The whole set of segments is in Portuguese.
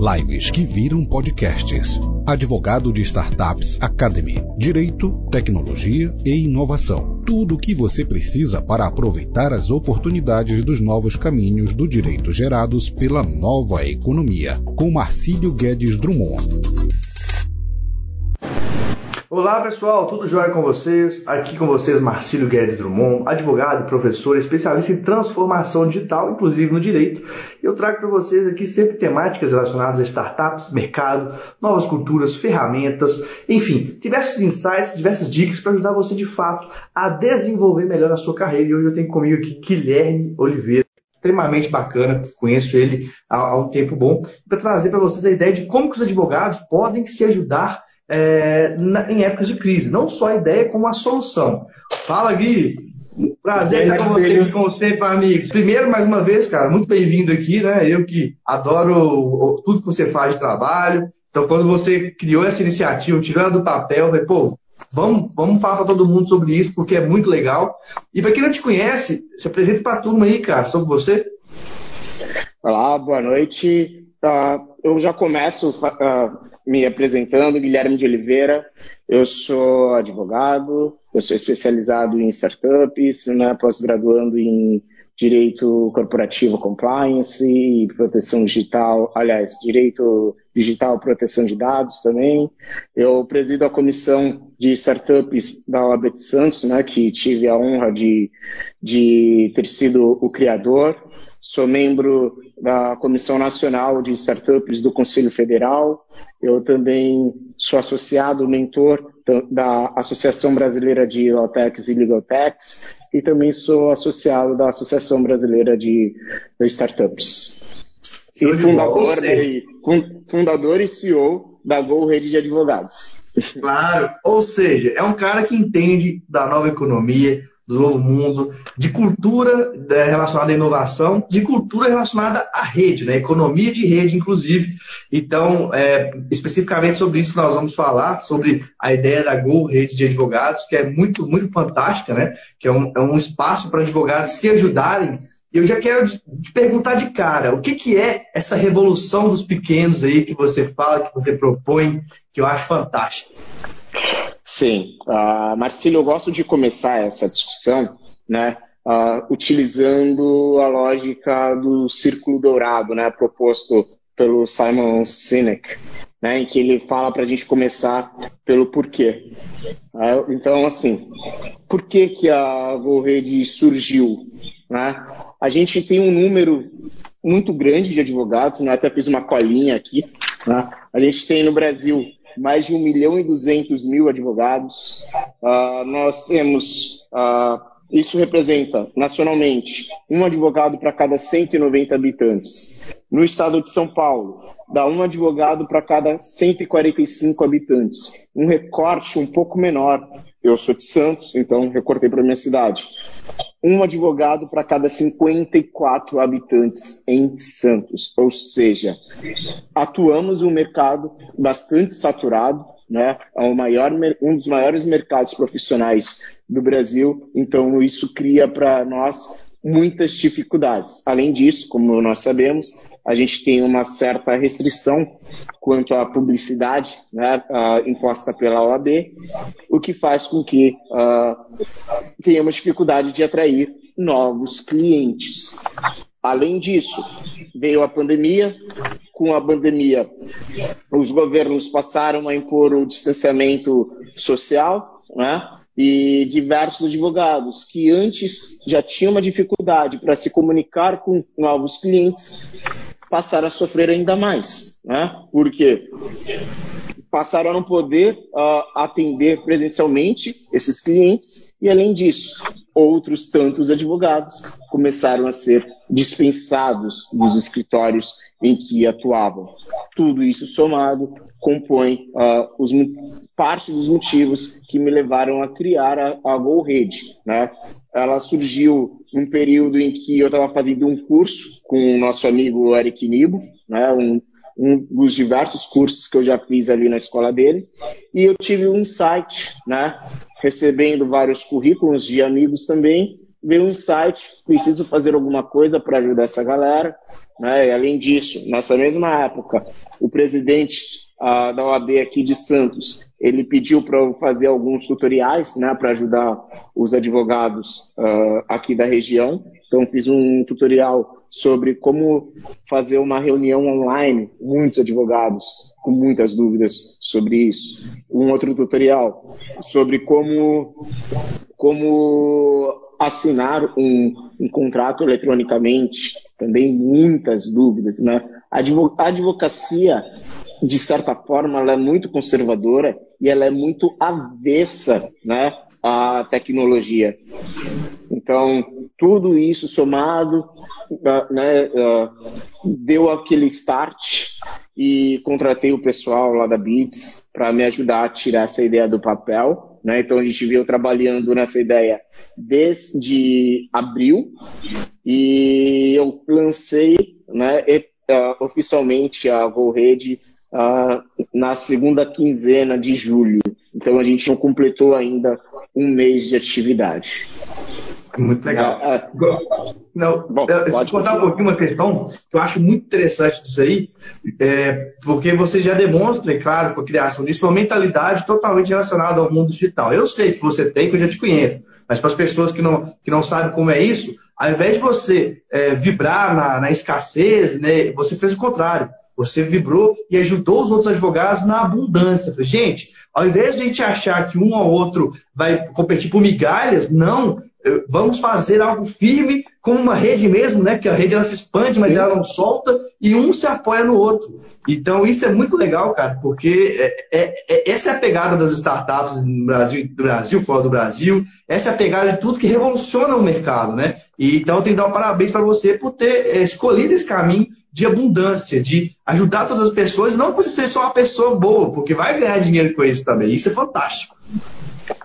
Lives que viram podcasts. Advogado de Startups Academy. Direito, tecnologia e inovação. Tudo o que você precisa para aproveitar as oportunidades dos novos caminhos do direito gerados pela nova economia. Com Marcílio Guedes Drummond. Olá pessoal, tudo jóia com vocês? Aqui com vocês Marcílio Guedes Drummond, advogado, professor, especialista em transformação digital, inclusive no direito. Eu trago para vocês aqui sempre temáticas relacionadas a startups, mercado, novas culturas, ferramentas, enfim, diversos insights, diversas dicas para ajudar você de fato a desenvolver melhor a sua carreira. E hoje eu tenho comigo aqui Guilherme Oliveira extremamente bacana, conheço ele há, há um tempo bom, para trazer para vocês a ideia de como os advogados podem se ajudar é, na, em épocas de crise. Não só a ideia, como a solução. Fala, Gui! Prazer estar com você aqui, como sempre, amigos. Primeiro, mais uma vez, cara, muito bem-vindo aqui, né? Eu que adoro tudo que você faz de trabalho. Então, quando você criou essa iniciativa, tirou ela do papel, eu falei, pô, vamos, vamos falar para todo mundo sobre isso, porque é muito legal. E para quem não te conhece, se apresente para a turma aí, cara, sobre você. Olá, boa noite. Uh, eu já começo uh, me apresentando, Guilherme de Oliveira. Eu sou advogado, eu sou especializado em startups, né, pós-graduando em direito corporativo compliance e proteção digital, aliás, direito digital proteção de dados também. Eu presido a comissão de startups da OAB de Santos, né, que tive a honra de, de ter sido o criador. Sou membro da Comissão Nacional de Startups do Conselho Federal. Eu também sou associado, mentor da Associação Brasileira de Lawtechs e Legaltechs e também sou associado da Associação Brasileira de, de Startups. E fundador, e, fundador e CEO da Go Rede de Advogados. Claro, ou seja, é um cara que entende da nova economia, do novo mundo, de cultura né, relacionada à inovação, de cultura relacionada à rede, né? economia de rede, inclusive. Então, é, especificamente sobre isso nós vamos falar, sobre a ideia da Go Rede de Advogados, que é muito, muito fantástica, né? que é um, é um espaço para advogados se ajudarem eu já quero te perguntar de cara, o que, que é essa revolução dos pequenos aí que você fala, que você propõe, que eu acho fantástico? Sim, uh, Marcílio, eu gosto de começar essa discussão, né, uh, utilizando a lógica do círculo dourado, né, proposto pelo Simon Sinek, né, em que ele fala para a gente começar pelo porquê. Uh, então, assim, por que, que a GoRede surgiu? Né? A gente tem um número muito grande de advogados, né, até fiz uma colinha aqui. Né? A gente tem no Brasil mais de 1 milhão e 200 mil advogados. Uh, nós temos, uh, isso representa nacionalmente um advogado para cada 190 habitantes. No estado de São Paulo, dá um advogado para cada 145 habitantes. Um recorte um pouco menor. Eu sou de Santos, então recortei para minha cidade um advogado para cada 54 habitantes em Santos. Ou seja, atuamos em um mercado bastante saturado, né? É maior, um dos maiores mercados profissionais do Brasil, então isso cria para nós muitas dificuldades. Além disso, como nós sabemos, a gente tem uma certa restrição quanto à publicidade né, uh, imposta pela OAB, o que faz com que uh, tenhamos dificuldade de atrair novos clientes. Além disso, veio a pandemia. Com a pandemia, os governos passaram a impor o distanciamento social, né? e diversos advogados que antes já tinham uma dificuldade para se comunicar com novos clientes passaram a sofrer ainda mais, né? Porque passaram a não poder uh, atender presencialmente esses clientes e, além disso, outros tantos advogados começaram a ser dispensados dos escritórios em que atuavam. Tudo isso somado compõe uh, os, parte dos motivos que me levaram a criar a, a GoRede. Né? Ela surgiu num período em que eu estava fazendo um curso com o nosso amigo Eric Nibo, né? um, um dos diversos cursos que eu já fiz ali na escola dele, e eu tive um insight, né? recebendo vários currículos de amigos também, veio um insight, preciso fazer alguma coisa para ajudar essa galera, Né? E, além disso, nessa mesma época, o presidente uh, da OAB aqui de Santos, ele pediu para eu fazer alguns tutoriais né, para ajudar os advogados uh, aqui da região. Então, fiz um tutorial sobre como fazer uma reunião online, muitos advogados com muitas dúvidas sobre isso. Um outro tutorial sobre como, como assinar um, um contrato eletronicamente, também muitas dúvidas. Né? A advocacia, de certa forma, ela é muito conservadora e ela é muito avessa né, à tecnologia. Então, tudo isso somado uh, né, uh, deu aquele start e contratei o pessoal lá da Beats para me ajudar a tirar essa ideia do papel. Né? Então, a gente veio trabalhando nessa ideia desde abril e eu lancei né, uh, oficialmente a GoRede na segunda quinzena de julho. Então, a gente não completou ainda um mês de atividade. Muito legal. Ah, ah. Não, Bom, eu, se contar um pouquinho uma questão que eu acho muito interessante disso aí, é, porque você já demonstra, é claro, com a criação disso, uma mentalidade totalmente relacionada ao mundo digital. Eu sei que você tem, que eu já te conheço, mas para as pessoas que não, que não sabem como é isso, ao invés de você é, vibrar na, na escassez, né, você fez o contrário. Você vibrou e ajudou os outros advogados na abundância. Gente, ao invés de a gente achar que um ou outro vai competir por migalhas, não. Vamos fazer algo firme, como uma rede mesmo, né? Que a rede ela se expande, mas ela não solta, e um se apoia no outro. Então, isso é muito legal, cara, porque é, é, é, essa é a pegada das startups no Brasil, do Brasil, fora do Brasil, essa é a pegada de tudo que revoluciona o mercado, né? E, então, eu tenho que dar um parabéns para você por ter é, escolhido esse caminho de abundância, de ajudar todas as pessoas, não por você ser só uma pessoa boa, porque vai ganhar dinheiro com isso também. Isso é fantástico.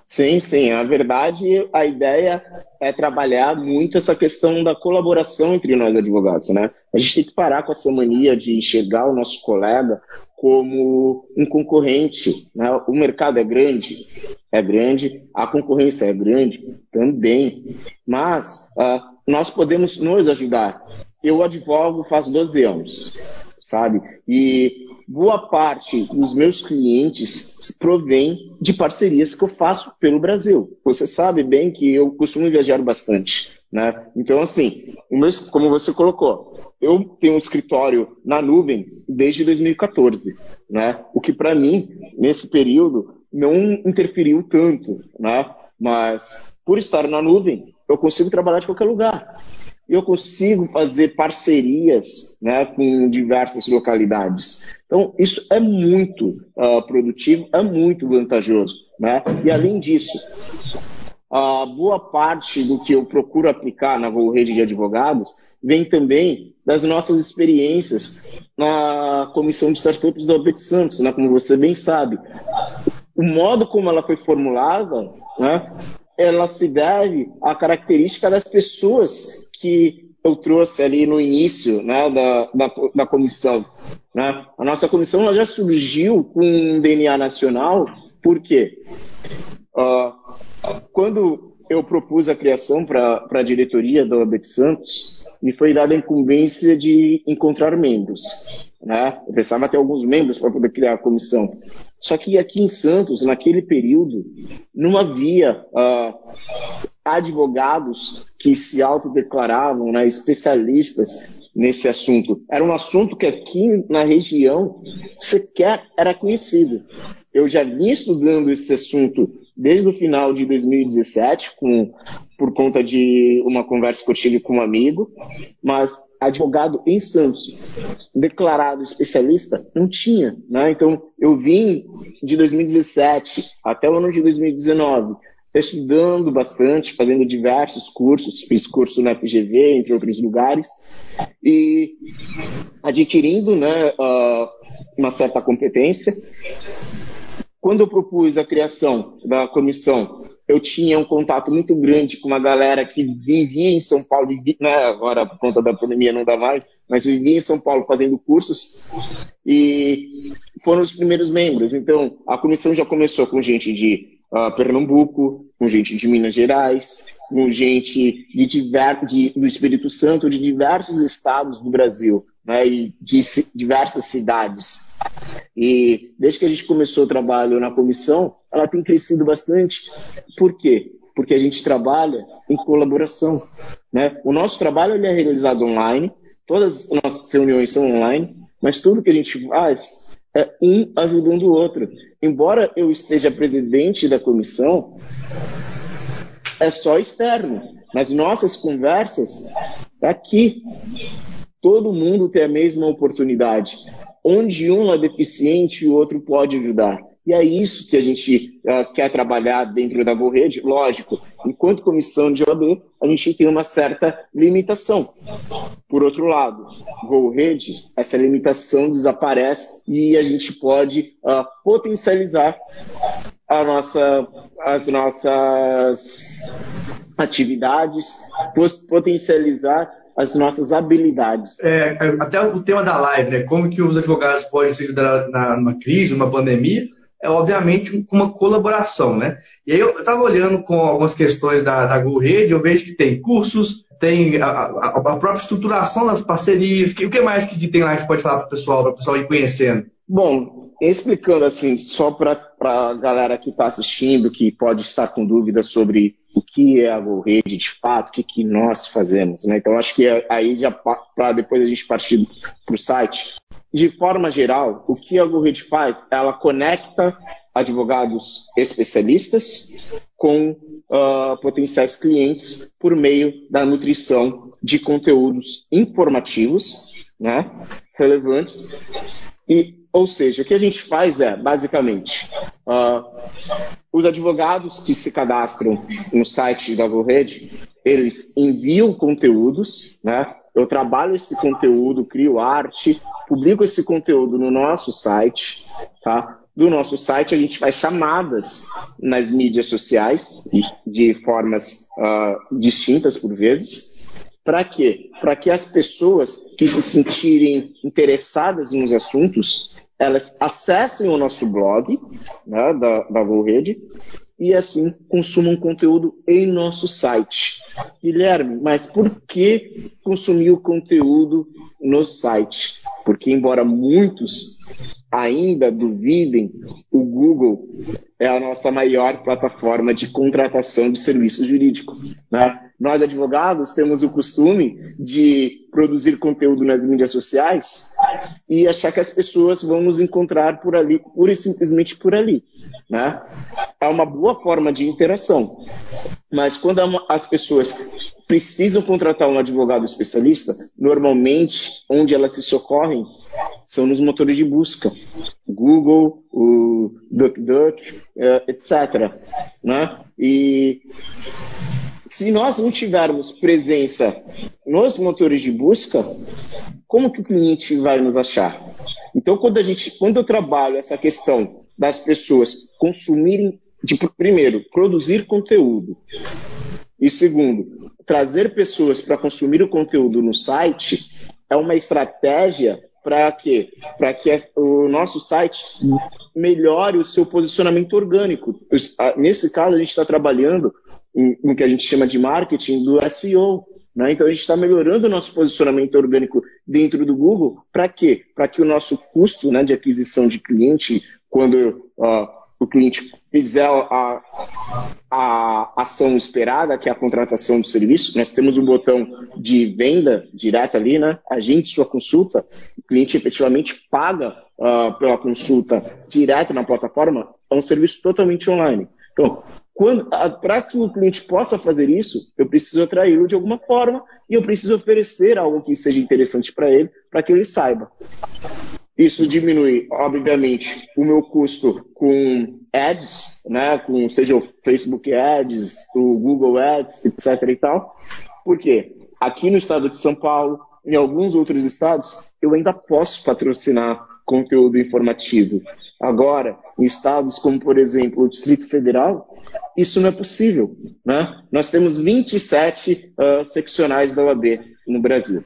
Sim, sim. Na verdade, a ideia é trabalhar muito essa questão da colaboração entre nós advogados, né? A gente tem que parar com essa mania de enxergar o nosso colega como um concorrente. Né? O mercado é grande, é grande, a concorrência é grande também, mas uh, nós podemos nos ajudar. Eu advogo faz 12 anos, sabe? E boa parte dos meus clientes provém de parcerias que eu faço pelo Brasil. Você sabe bem que eu costumo viajar bastante, né? Então, assim, como você colocou, eu tenho um escritório na nuvem desde 2014, né? O que para mim, nesse período, não interferiu tanto, né? Mas por estar na nuvem, eu consigo trabalhar de qualquer lugar eu consigo fazer parcerias né, com diversas localidades. Então, isso é muito uh, produtivo, é muito vantajoso. Né? E, além disso, a boa parte do que eu procuro aplicar na rede de advogados vem também das nossas experiências na comissão de startups da OBET Santos, né? como você bem sabe. O modo como ela foi formulada, né, ela se deve à característica das pessoas que eu trouxe ali no início né, da, da, da comissão. Né? A nossa comissão já surgiu com um DNA nacional, por quê? Uh, quando eu propus a criação para a diretoria da OAB de Santos, me foi dada a incumbência de encontrar membros. Né? Eu precisava ter alguns membros para poder criar a comissão. Só que aqui em Santos, naquele período, não havia uh, advogados que se autodeclaravam né, especialistas nesse assunto. Era um assunto que aqui na região sequer era conhecido. Eu já vinha estudando esse assunto desde o final de 2017, com, por conta de uma conversa que eu tive com um amigo, mas advogado em Santos, declarado especialista, não tinha. Né? Então, eu vim de 2017 até o ano de 2019 estudando bastante, fazendo diversos cursos, fiz curso na FGV, entre outros lugares, e adquirindo né, uma certa competência. Quando eu propus a criação da comissão, eu tinha um contato muito grande com uma galera que vivia em São Paulo, vivia, né, agora por conta da pandemia não dá mais, mas vivia em São Paulo fazendo cursos e foram os primeiros membros. Então, a comissão já começou com gente de uh, Pernambuco, com gente de Minas Gerais, com gente de diver, de, do Espírito Santo, de diversos estados do Brasil, né, e de diversas cidades. E desde que a gente começou o trabalho na comissão, ela tem crescido bastante. Por quê? Porque a gente trabalha em colaboração. Né? O nosso trabalho ele é realizado online, todas as nossas reuniões são online, mas tudo que a gente faz é um ajudando o outro. Embora eu esteja presidente da comissão, é só externo. Nas nossas conversas, é aqui. Todo mundo tem a mesma oportunidade. Onde um é deficiente, o outro pode ajudar. E é isso que a gente uh, quer trabalhar dentro da GoRede. Lógico, enquanto comissão de OAB, a gente tem uma certa limitação. Por outro lado, GoRede, essa limitação desaparece e a gente pode uh, potencializar nossa, as nossas atividades, potencializar as nossas habilidades. É, é, até o tema da live, né? Como que os advogados podem se ajudar na, numa crise, numa pandemia, é obviamente com uma colaboração, né? E aí eu estava olhando com algumas questões da, da Rede, eu vejo que tem cursos, tem a, a, a própria estruturação das parcerias, que, o que mais que tem lá que você pode falar para o pessoal, para o pessoal ir conhecendo? Bom, explicando assim, só para a galera que está assistindo, que pode estar com dúvidas sobre o que é a GoRede de fato, o que, que nós fazemos. Né? Então, acho que aí já para depois a gente partir para o site. De forma geral, o que a GoRede faz? Ela conecta advogados especialistas com uh, potenciais clientes por meio da nutrição de conteúdos informativos, né, relevantes e ou seja, o que a gente faz é, basicamente, uh, os advogados que se cadastram no site da GoRede, eles enviam conteúdos, né? Eu trabalho esse conteúdo, crio arte, publico esse conteúdo no nosso site, tá? Do nosso site a gente faz chamadas nas mídias sociais de formas uh, distintas por vezes, para quê? Para que as pessoas que se sentirem interessadas nos assuntos, elas acessem o nosso blog né, da, da GoRede e assim consumam conteúdo em nosso site. Guilherme, mas por que consumir o conteúdo no site? Porque, embora muitos ainda duvidem, o Google é a nossa maior plataforma de contratação de serviço jurídico. Né? Nós, advogados, temos o costume de produzir conteúdo nas mídias sociais e achar que as pessoas vão nos encontrar por ali, pura e simplesmente por ali. Né? É uma boa forma de interação. Mas quando as pessoas precisam contratar um advogado especialista, normalmente, onde elas se socorrem são nos motores de busca. Google, o DuckDuck, eh, etc. Né? E se nós não tivermos presença nos motores de busca, como que o cliente vai nos achar? Então, quando a gente, quando eu trabalho essa questão das pessoas consumirem, de, primeiro, produzir conteúdo, e segundo, trazer pessoas para consumir o conteúdo no site, é uma estratégia para quê? Para que o nosso site melhore o seu posicionamento orgânico. Nesse caso, a gente está trabalhando no que a gente chama de marketing do SEO. Né? Então, a gente está melhorando o nosso posicionamento orgânico dentro do Google. Para quê? Para que o nosso custo né, de aquisição de cliente, quando uh, o cliente fizer a, a ação esperada, que é a contratação do serviço, nós temos um botão de venda direta ali, né? Agende sua consulta, o cliente efetivamente paga uh, pela consulta direto na plataforma, é um serviço totalmente online. Então, para que o cliente possa fazer isso, eu preciso atraí-lo de alguma forma e eu preciso oferecer algo que seja interessante para ele, para que ele saiba. Isso diminui, obviamente, o meu custo com ads, né, com seja o Facebook Ads, o Google Ads, etc. e tal. Por quê? Aqui no estado de São Paulo, em alguns outros estados, eu ainda posso patrocinar conteúdo informativo. Agora, em estados como, por exemplo, o Distrito Federal, isso não é possível. Né? Nós temos 27 uh, seccionais da OAB no Brasil.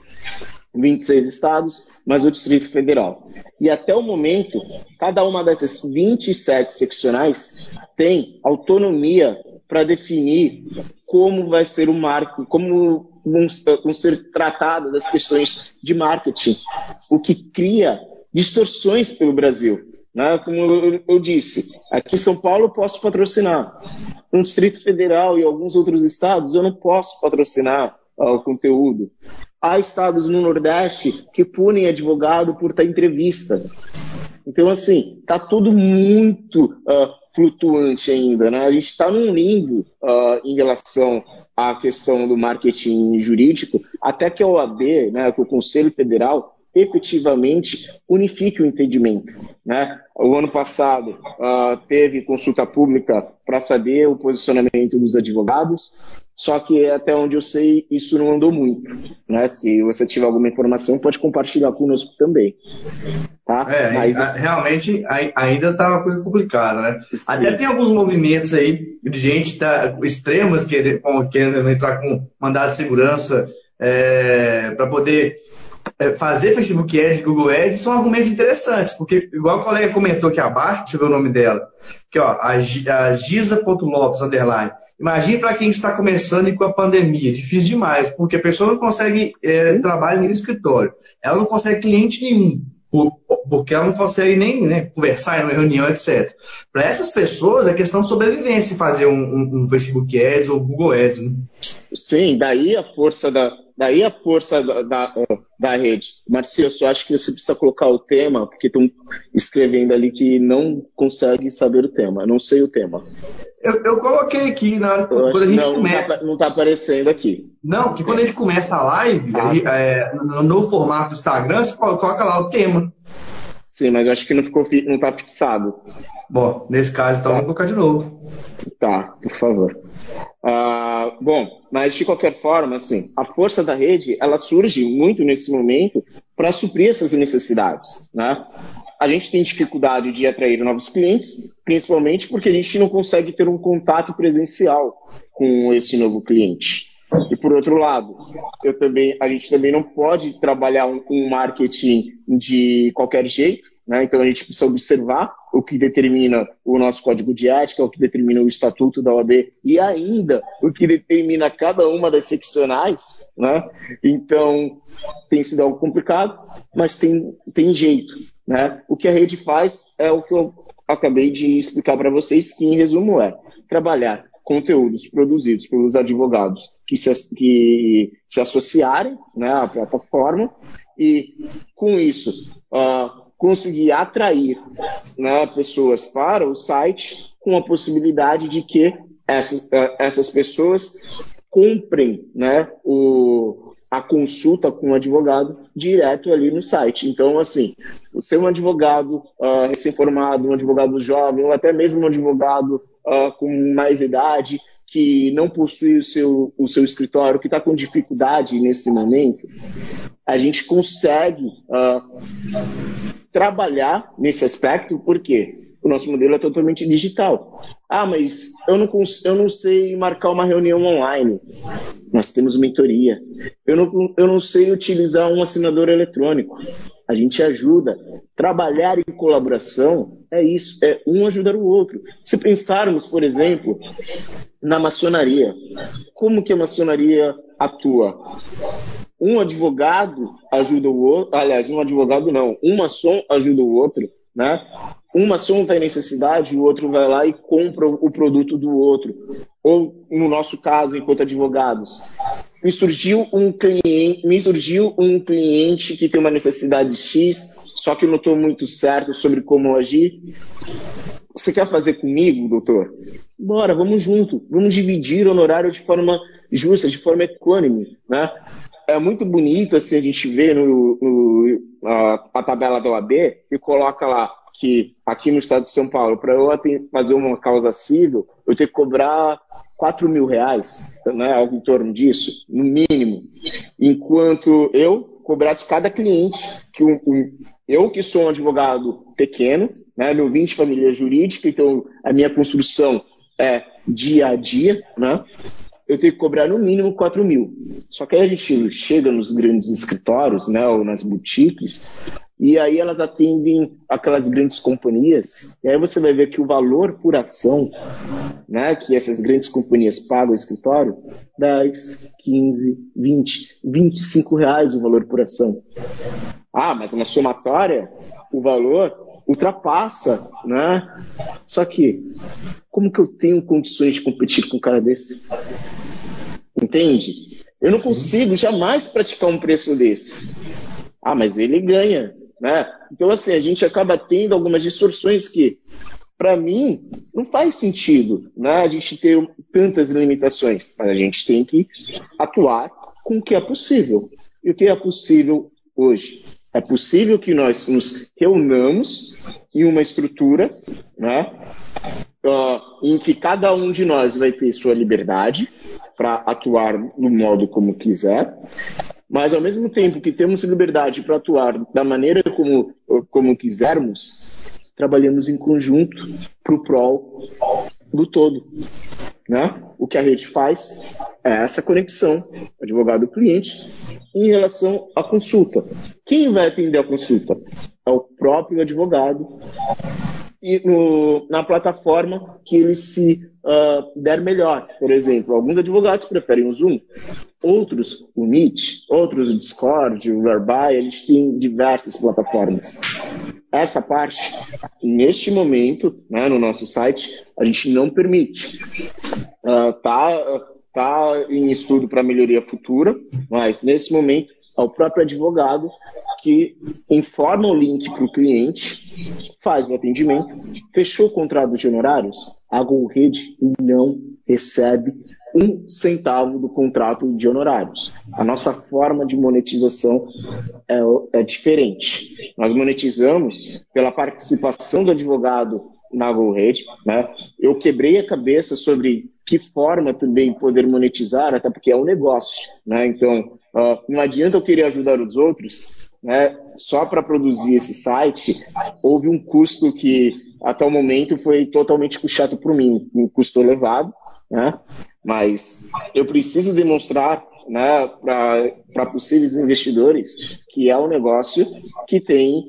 26 estados, mas o Distrito Federal. E até o momento, cada uma dessas 27 seccionais tem autonomia para definir como vai ser o marketing, como vão ser tratadas as questões de marketing, o que cria distorções pelo Brasil. Né? Como eu, eu disse, aqui em São Paulo eu posso patrocinar, no Distrito Federal e alguns outros estados eu não posso patrocinar uh, o conteúdo. Há estados no Nordeste que punem advogado por estar entrevista. Então, assim, está tudo muito uh, flutuante ainda. Né? A gente está num limbo uh, em relação à questão do marketing jurídico, até que a OAB, né, que o Conselho Federal, efetivamente unifique o entendimento. Né? O ano passado uh, teve consulta pública para saber o posicionamento dos advogados, só que até onde eu sei, isso não andou muito. Né? Se você tiver alguma informação, pode compartilhar conosco também. Tá? É, Mas... realmente ainda está uma coisa complicada, né? Sim. Até tem alguns movimentos aí de gente da, extremas querendo, querendo entrar com mandado de segurança é, para poder fazer Facebook Ads e Google Ads são argumentos interessantes, porque, igual a colega comentou aqui abaixo, deixa eu ver o nome dela, que ó, a, a Giza.lopes, underline. Imagine para quem está começando e com a pandemia, difícil demais, porque a pessoa não consegue é, trabalho no escritório, ela não consegue cliente nenhum, porque ela não consegue nem né, conversar em uma reunião, etc. Para essas pessoas, é questão de sobrevivência fazer um, um, um Facebook Ads ou Google Ads. Né? Sim, daí a força da, daí a força da, da, da rede. Marcia, eu só acho que você precisa colocar o tema, porque estão escrevendo ali que não consegue saber o tema. Não sei o tema. Eu, eu coloquei aqui na hora, quando a gente não, começa. Não está tá aparecendo aqui. Não, porque quando a gente começa a live, ah. é, no, no, formato do Instagram, você coloca lá o tema. Sim, mas eu acho que não ficou não está fixado. Bom, nesse caso, então, tá. vamos colocar de novo. Tá, por favor. Uh, bom, mas de qualquer forma, assim, a força da rede ela surge muito nesse momento para suprir essas necessidades, né? A gente tem dificuldade de atrair novos clientes, principalmente porque a gente não consegue ter um contato presencial com esse novo cliente. E por outro lado, eu também, a gente também não pode trabalhar um, um marketing de qualquer jeito, né? Então a gente precisa observar o que determina o nosso código de ética, o que determina o estatuto da OAB e ainda o que determina cada uma das seccionais. Né? Então tem sido algo complicado, mas tem, tem jeito. Né? O que a rede faz é o que eu acabei de explicar para vocês, que em resumo é trabalhar conteúdos produzidos pelos advogados que se, que se associarem né, à plataforma e, com isso, uh, conseguir atrair né, pessoas para o site com a possibilidade de que essas, eh, essas pessoas comprem né, o, a consulta com o advogado direto ali no site. Então, assim, é um advogado uh, recém-formado, um advogado jovem, ou até mesmo um advogado uh, com mais idade, que não possui o seu, o seu escritório, que está com dificuldade nesse momento, a gente consegue uh, trabalhar nesse aspecto, porque o nosso modelo é totalmente digital. Ah, mas eu não, eu não sei marcar uma reunião online. Nós temos mentoria. Eu não, eu não sei utilizar um assinador eletrônico. A gente ajuda. Trabalhar em colaboração é isso, é um ajudar o outro. Se pensarmos, por exemplo, na maçonaria, como que a maçonaria atua? Um advogado ajuda o outro, aliás, um advogado não, um maçom ajuda o outro, né? Um maçom tem necessidade, o outro vai lá e compra o produto do outro. Ou, no nosso caso, enquanto advogados, me surgiu um cliente, me surgiu um cliente que tem uma necessidade X, só que eu não estou muito certo sobre como agir. Você quer fazer comigo, doutor? Bora, vamos junto. Vamos dividir o honorário de forma justa, de forma equânime, né? É muito bonito assim a gente vê no, no a, a, tabela da OAB e coloca lá que aqui no estado de São Paulo, para eu fazer uma causa civil, eu tenho que cobrar 4 mil reais, né, algo em torno disso, no mínimo. Enquanto eu cobrar de cada cliente, que um, um, eu que sou um advogado pequeno, né, meu 20 família jurídica, então a minha construção é dia a dia, né? Eu tenho que cobrar no mínimo 4 mil. Só que aí a gente chega nos grandes escritórios, né, ou nas boutiques, e aí elas atendem aquelas grandes companhias, e aí você vai ver que o valor por ação, né, que essas grandes companhias pagam ao escritório, 10, 15, 20, 25 reais o valor por ação. Ah, mas na somatória, o valor ultrapassa, né? Só que, como que eu tenho condições de competir com um cara desse? Entende? Eu não consigo jamais praticar um preço desse. Ah, mas ele ganha. Né? Então, assim, a gente acaba tendo algumas distorções que, para mim, não faz sentido né? a gente ter tantas limitações, mas a gente tem que atuar com o que é possível. E o que é possível hoje? É possível que nós nos reunamos em uma estrutura né, uh, em que cada um de nós vai ter sua liberdade para atuar no modo como quiser, mas ao mesmo tempo que temos liberdade para atuar da maneira como, como quisermos, trabalhamos em conjunto para o prol do todo. Né? O que a rede faz é essa conexão advogado-cliente em relação à consulta. Quem vai atender a consulta? Próprio advogado e no, na plataforma que ele se uh, der melhor. Por exemplo, alguns advogados preferem o Zoom, outros o Meet, outros o Discord, o Whereby, a gente tem diversas plataformas. Essa parte, neste momento, né, no nosso site, a gente não permite. Uh, tá, tá em estudo para melhoria futura, mas nesse momento é o próprio advogado que informa o link para o cliente, faz o atendimento, fechou o contrato de honorários, a GoRede não recebe um centavo do contrato de honorários. A nossa forma de monetização é, é diferente. Nós monetizamos pela participação do advogado na GoRede. Né? Eu quebrei a cabeça sobre que forma também poder monetizar, até porque é um negócio. Né? Então, uh, não adianta eu querer ajudar os outros né, só para produzir esse site, houve um custo que até o momento foi totalmente puxado por mim, um custo elevado, né? Mas eu preciso demonstrar né, para possíveis investidores que é um negócio que tem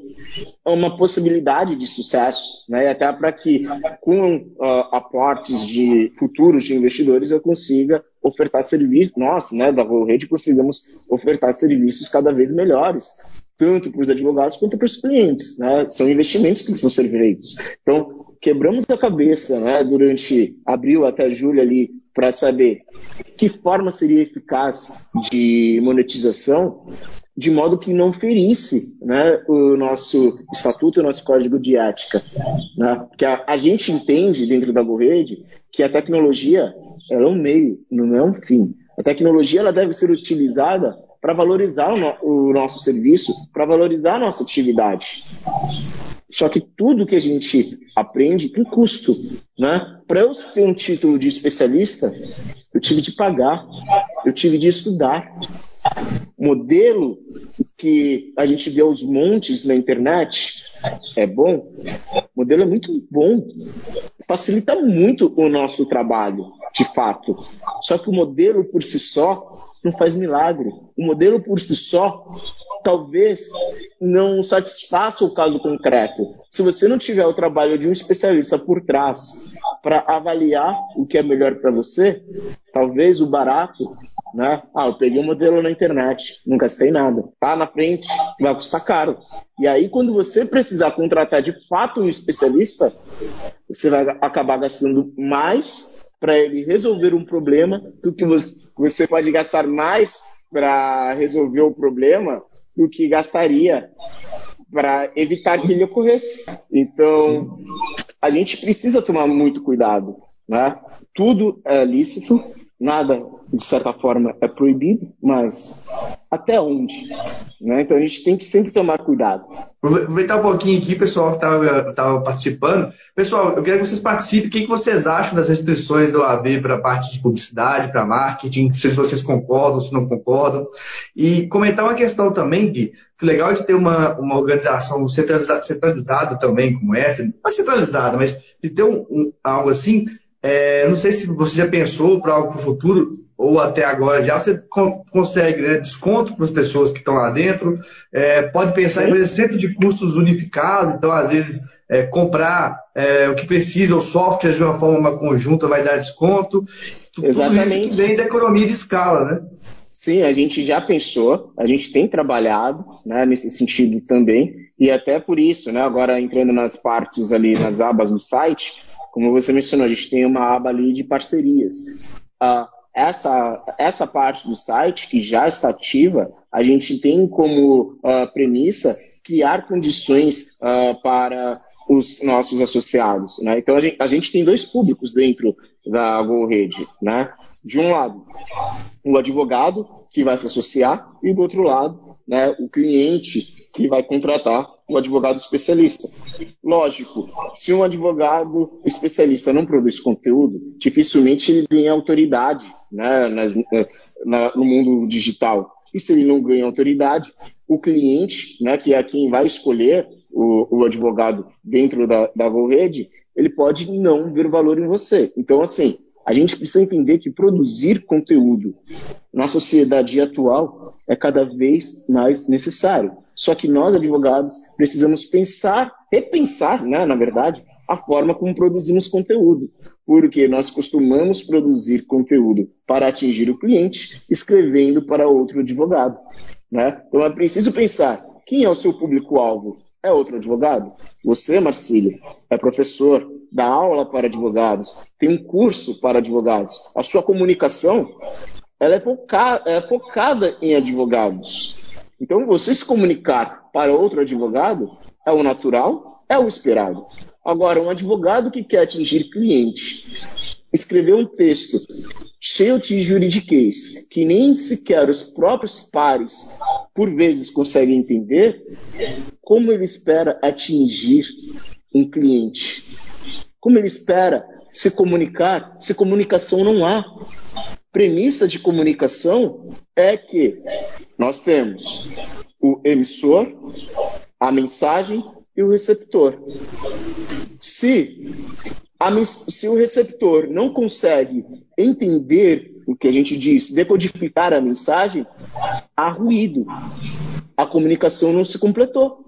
uma possibilidade de sucesso, né? até para que com uh, aportes de futuros de investidores eu consiga ofertar serviços, nós, né, da Rede, consigamos ofertar serviços cada vez melhores, tanto para os advogados quanto para os clientes. Né? São investimentos que precisam ser feitos. Então, quebramos a cabeça né, durante abril até julho ali para saber que forma seria eficaz de monetização, de modo que não ferisse né, o nosso estatuto, o nosso código de ética. Né? Porque a, a gente entende dentro da GoRede que a tecnologia é um meio, não é um fim. A tecnologia ela deve ser utilizada para valorizar o, no, o nosso serviço, para valorizar a nossa atividade. Só que tudo que a gente aprende tem custo, né? Para eu ter um título de especialista, eu tive de pagar, eu tive de estudar. Modelo que a gente vê aos montes na internet é bom. O modelo é muito bom, facilita muito o nosso trabalho, de fato. Só que o modelo por si só não faz milagre. O modelo por si só talvez não satisfaça o caso concreto. Se você não tiver o trabalho de um especialista por trás para avaliar o que é melhor para você, talvez o barato, né? Ah, eu peguei um modelo na internet, não gastei nada. Tá na frente, vai custar caro. E aí, quando você precisar contratar de fato um especialista, você vai acabar gastando mais para ele resolver um problema do que você pode gastar mais para resolver o problema do que gastaria para evitar que ele ocorresse. Então, a gente precisa tomar muito cuidado. Né? Tudo é lícito, nada, de certa forma, é proibido, mas até onde? Né? Então a gente tem que sempre tomar cuidado. Aproveitar um pouquinho aqui, pessoal que estava participando. Pessoal, eu quero que vocês participem. O que, que vocês acham das restrições da OAB para a parte de publicidade, para marketing? Se vocês concordam, se não concordam. E comentar uma questão também, Gui, que legal de ter uma, uma organização centralizada, centralizada também, como essa, não é centralizada, mas de ter um, um algo assim, é, não sei se você já pensou para algo para o futuro, ou até agora já, você co consegue né, desconto para as pessoas que estão lá dentro. É, pode pensar em centro de custos unificados, então, às vezes, é, comprar é, o que precisa, o software de uma forma conjunta vai dar desconto. Exatamente. Tudo isso vem da economia de escala, né? Sim, a gente já pensou, a gente tem trabalhado né, nesse sentido também, e até por isso, né, agora entrando nas partes ali, nas abas do site, como você mencionou, a gente tem uma aba ali de parcerias. Uh, essa, essa parte do site, que já está ativa, a gente tem como uh, premissa criar condições uh, para os nossos associados. Né? Então, a gente, a gente, tem dois públicos dentro da GoRede. Né? De um lado, o advogado que vai se associar e do outro lado, né, o cliente que vai contratar um advogado especialista. Lógico, se um advogado especialista não produz conteúdo, dificilmente ele ganha autoridade né, nas, na, no mundo digital. E se ele não ganha autoridade, o cliente, né, que é quem vai escolher o, o advogado dentro da, da ele pode não ver valor em você. Então, assim, a gente precisa entender que produzir conteúdo na sociedade atual é cada vez mais necessário. Só que nós, advogados, precisamos pensar, repensar, né, na verdade, a forma como produzimos conteúdo. Porque nós costumamos produzir conteúdo para atingir o cliente, escrevendo para outro advogado. Né? Então é preciso pensar quem é o seu público-alvo. É outro advogado? Você, Marcílio, é professor, dá aula para advogados, tem um curso para advogados. A sua comunicação ela é, foca é focada em advogados. Então, você se comunicar para outro advogado é o natural, é o esperado. Agora, um advogado que quer atingir cliente, escrever um texto cheio de juridiquês, que nem sequer os próprios pares, por vezes, conseguem entender, como ele espera atingir um cliente? Como ele espera se comunicar se comunicação não há? Premissa de comunicação é que nós temos o emissor, a mensagem e o receptor. Se, a, se o receptor não consegue entender o que a gente diz, decodificar a mensagem, há ruído. A comunicação não se completou.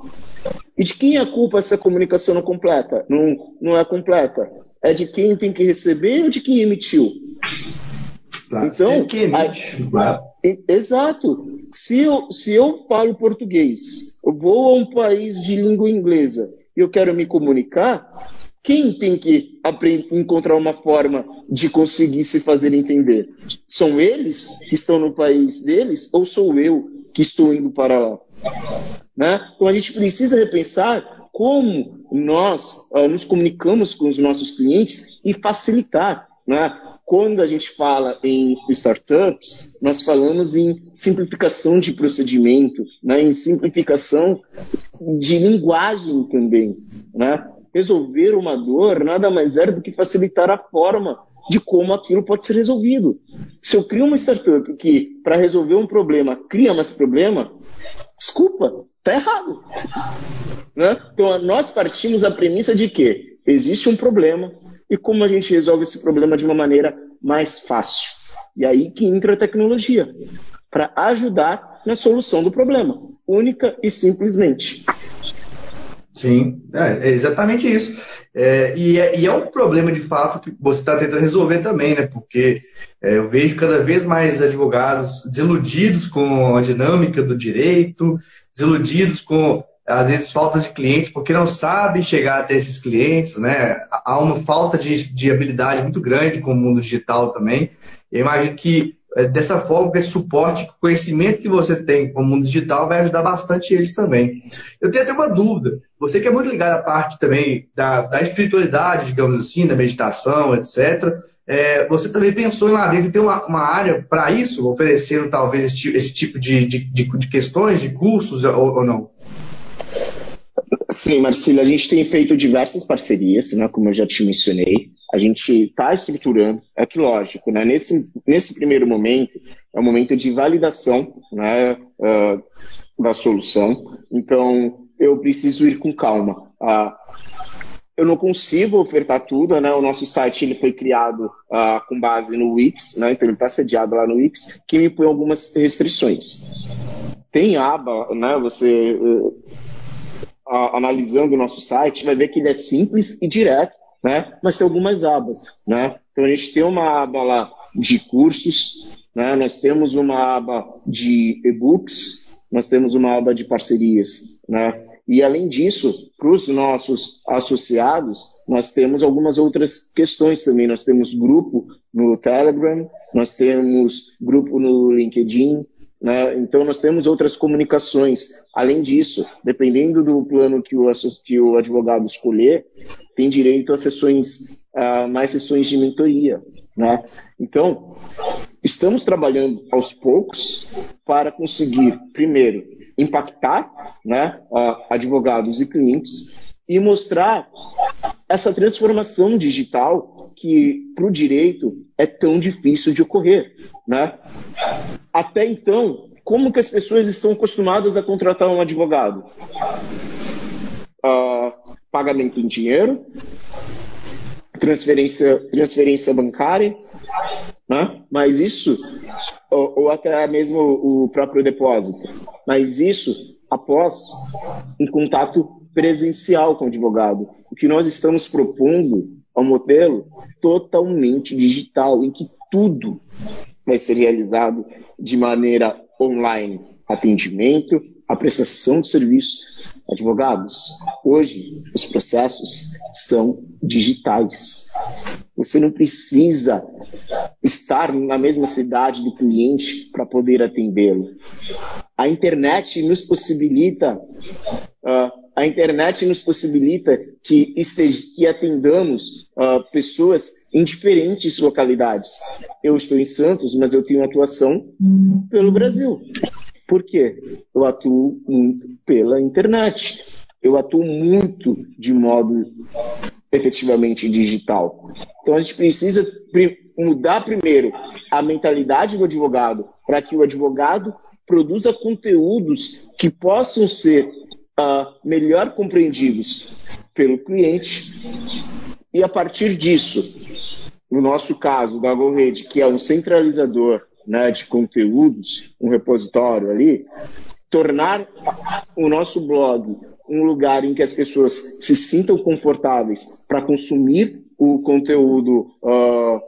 E de quem é a culpa se a comunicação não completa? Não, não é completa? É de quem tem que receber ou de quem emitiu? Então, que emite, a, exato. Se eu, se eu falo português, eu vou a um país de língua inglesa e eu quero me comunicar, quem tem que encontrar uma forma de conseguir se fazer entender? São eles que estão no país deles ou sou eu que estou indo para lá? Né? Então a gente precisa repensar como nós uh, nos comunicamos com os nossos clientes e facilitar. Né? Quando a gente fala em startups, nós falamos em simplificação de procedimento, né? em simplificação de linguagem também. Né? resolver uma dor nada mais é do que facilitar a forma de como aquilo pode ser resolvido. Se eu crio uma startup que, para resolver um problema, cria mais problema, desculpa, tá errado. Né? Então, nós partimos da premissa de que existe um problema e como a gente resolve esse problema de uma maneira mais fácil. E aí que entra a tecnologia, para ajudar na solução do problema, única e simplesmente. Sim, é, é exatamente isso. É, e, é, e, é, um problema de fato que você está tentando resolver também, né? Porque é, eu vejo cada vez mais advogados desiludidos com a dinâmica do direito, desiludidos com, às vezes, falta de clientes, porque não sabem chegar até esses clientes, né? Há uma falta de, de habilidade muito grande com o mundo digital também. Eu imagino que dessa forma, com esse suporte, o conhecimento que você tem com o mundo digital vai ajudar bastante eles também. Eu tenho até uma dúvida. Você que é muito ligado à parte também da, da espiritualidade, digamos assim, da meditação, etc. É, você também pensou em lá dentro ter uma, uma área para isso, oferecendo talvez esse, esse tipo de, de, de, de, questões, de cursos ou, ou não? Sim, Marcelo, a gente tem feito diversas parcerias, né, como eu já te mencionei. A gente está estruturando, é que lógico, né, nesse, nesse primeiro momento, é um momento de validação né, uh, da solução. Então, eu preciso ir com calma. Uh, eu não consigo ofertar tudo, né? O nosso site ele foi criado uh, com base no Wix, né? Então ele está sediado lá no Wix, que me põe algumas restrições. Tem aba, né? Você uh, analisando o nosso site vai ver que ele é simples e direto, né? Mas tem algumas abas, né? Então a gente tem uma aba lá de cursos, né? Nós temos uma aba de e-books, nós temos uma aba de parcerias, né? E, além disso, para os nossos associados, nós temos algumas outras questões também. Nós temos grupo no Telegram, nós temos grupo no LinkedIn, né? então nós temos outras comunicações. Além disso, dependendo do plano que o, que o advogado escolher, tem direito a sessões, a mais sessões de mentoria. Né? Então, estamos trabalhando aos poucos para conseguir, primeiro, impactar né, advogados e clientes e mostrar essa transformação digital que para o direito é tão difícil de ocorrer. Né? Até então, como que as pessoas estão acostumadas a contratar um advogado? Uh, pagamento em dinheiro, transferência, transferência bancária, né? mas isso ou, ou até mesmo o próprio depósito. Mas isso após um contato presencial com o advogado. O que nós estamos propondo é um modelo totalmente digital, em que tudo vai ser realizado de maneira online. Atendimento, a prestação de serviço. Advogados, hoje os processos são digitais. Você não precisa estar na mesma cidade do cliente para poder atendê-lo. A internet nos possibilita uh, a internet nos possibilita que, esteja, que atendamos uh, pessoas em diferentes localidades. Eu estou em Santos, mas eu tenho atuação pelo Brasil. Por quê? Eu atuo muito pela internet. Eu atuo muito de modo efetivamente digital. Então a gente precisa mudar primeiro a mentalidade do advogado para que o advogado produza conteúdos que possam ser uh, melhor compreendidos pelo cliente. E a partir disso, no nosso caso da GoRede, que é um centralizador né, de conteúdos, um repositório ali, tornar o nosso blog um lugar em que as pessoas se sintam confortáveis para consumir o conteúdo, uh,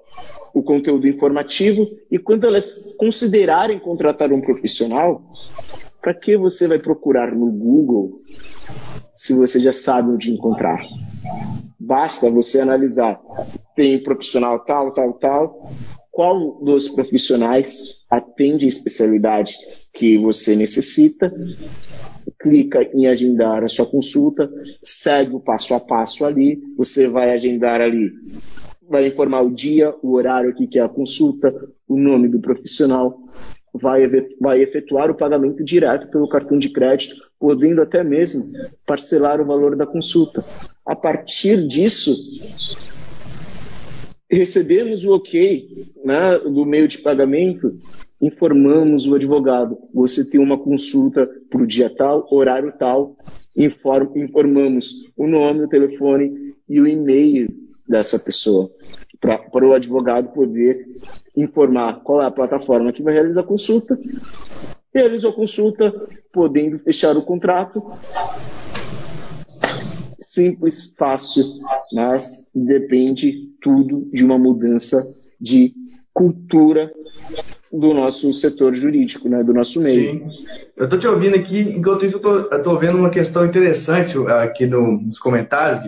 o conteúdo informativo e quando elas considerarem contratar um profissional, para que você vai procurar no Google se você já sabe onde encontrar? Basta você analisar. Tem profissional tal, tal, tal, qual dos profissionais atende a especialidade que você necessita, clica em agendar a sua consulta, segue o passo a passo ali, você vai agendar ali, vai informar o dia, o horário que é a consulta, o nome do profissional, vai, vai efetuar o pagamento direto pelo cartão de crédito, podendo até mesmo parcelar o valor da consulta. A partir disso, recebemos o ok né, do meio de pagamento, informamos o advogado. Você tem uma consulta para o dia tal, horário tal, inform, informamos o nome, o telefone e o e-mail dessa pessoa, para o advogado poder informar qual é a plataforma que vai realizar a consulta. Realizou a consulta, podendo fechar o contrato simples, fácil, mas depende tudo de uma mudança de cultura do nosso setor jurídico, né, do nosso meio. Sim. Eu estou te ouvindo aqui, enquanto isso eu estou vendo uma questão interessante aqui no, nos comentários,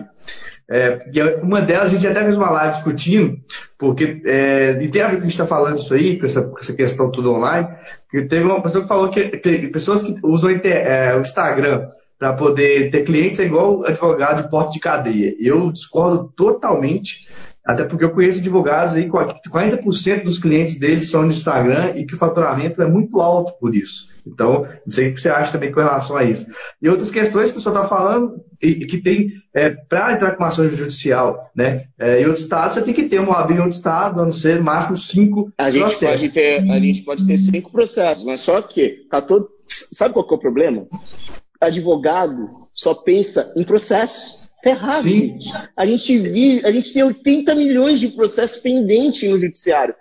é, uma delas a gente até fez uma live discutindo, porque é, e tem a ver com a gente está falando isso aí, com essa, com essa, questão tudo online, que teve uma pessoa que falou que, que pessoas que usam é, o Instagram para poder ter clientes é igual advogado de porta de cadeia. Eu discordo totalmente, até porque eu conheço advogados aí, 40% dos clientes deles são no Instagram e que o faturamento é muito alto por isso. Então, não sei o que você acha também com relação a isso. E outras questões que o senhor está falando, e, que tem, é, para entrar com uma ação judicial, né, é, em outro estado, você tem que ter um OAB em outro estado, a não ser máximo cinco a gente processos. Pode ter, a gente pode ter cinco processos, mas só que, tá todo, sabe qual é o problema? advogado só pensa em processos. É errado, Sim. gente. A gente vive, a gente tem 80 milhões de processos pendentes no judiciário.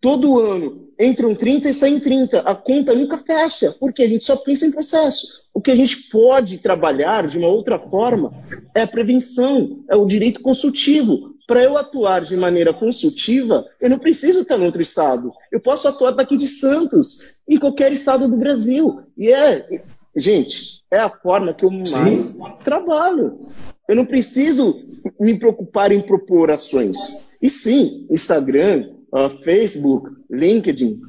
Todo ano entram 30 e saem 30. A conta nunca fecha, porque a gente só pensa em processo. O que a gente pode trabalhar de uma outra forma é a prevenção, é o direito consultivo. Para eu atuar de maneira consultiva, eu não preciso estar em outro estado. Eu posso atuar daqui de Santos, em qualquer estado do Brasil. E é, gente, é a forma que eu mais Sim. trabalho. Eu não preciso me preocupar em propor ações. E sim, Instagram, uh, Facebook, LinkedIn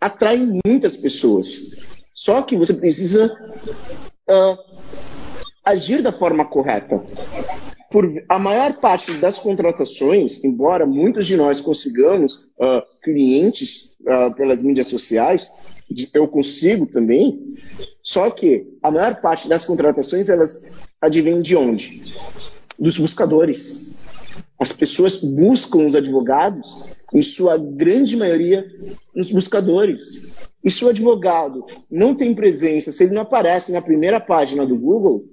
atraem muitas pessoas. Só que você precisa uh, agir da forma correta. Por a maior parte das contratações, embora muitos de nós consigamos uh, clientes pelas mídias sociais, eu consigo também, só que a maior parte das contratações elas advêm de onde? Dos buscadores. As pessoas buscam os advogados, em sua grande maioria, nos buscadores. E se o advogado não tem presença, se ele não aparece na primeira página do Google,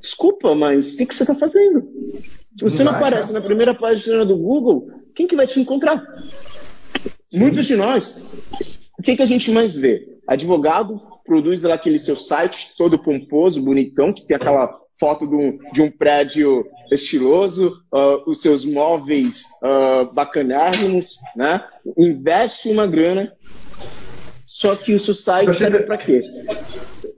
desculpa, mas o que, você está fazendo? Se você não, não aparece na primeira página do Google, quem que vai te encontrar? Muitos de nós. O que, que a gente mais vê? Advogado produz lá aquele seu site todo pomposo, bonitão, que tem aquela foto de um, de um prédio estiloso, uh, os seus móveis uh, bacanérrimos, né? Investe uma grana, só que o seu site serve para quê?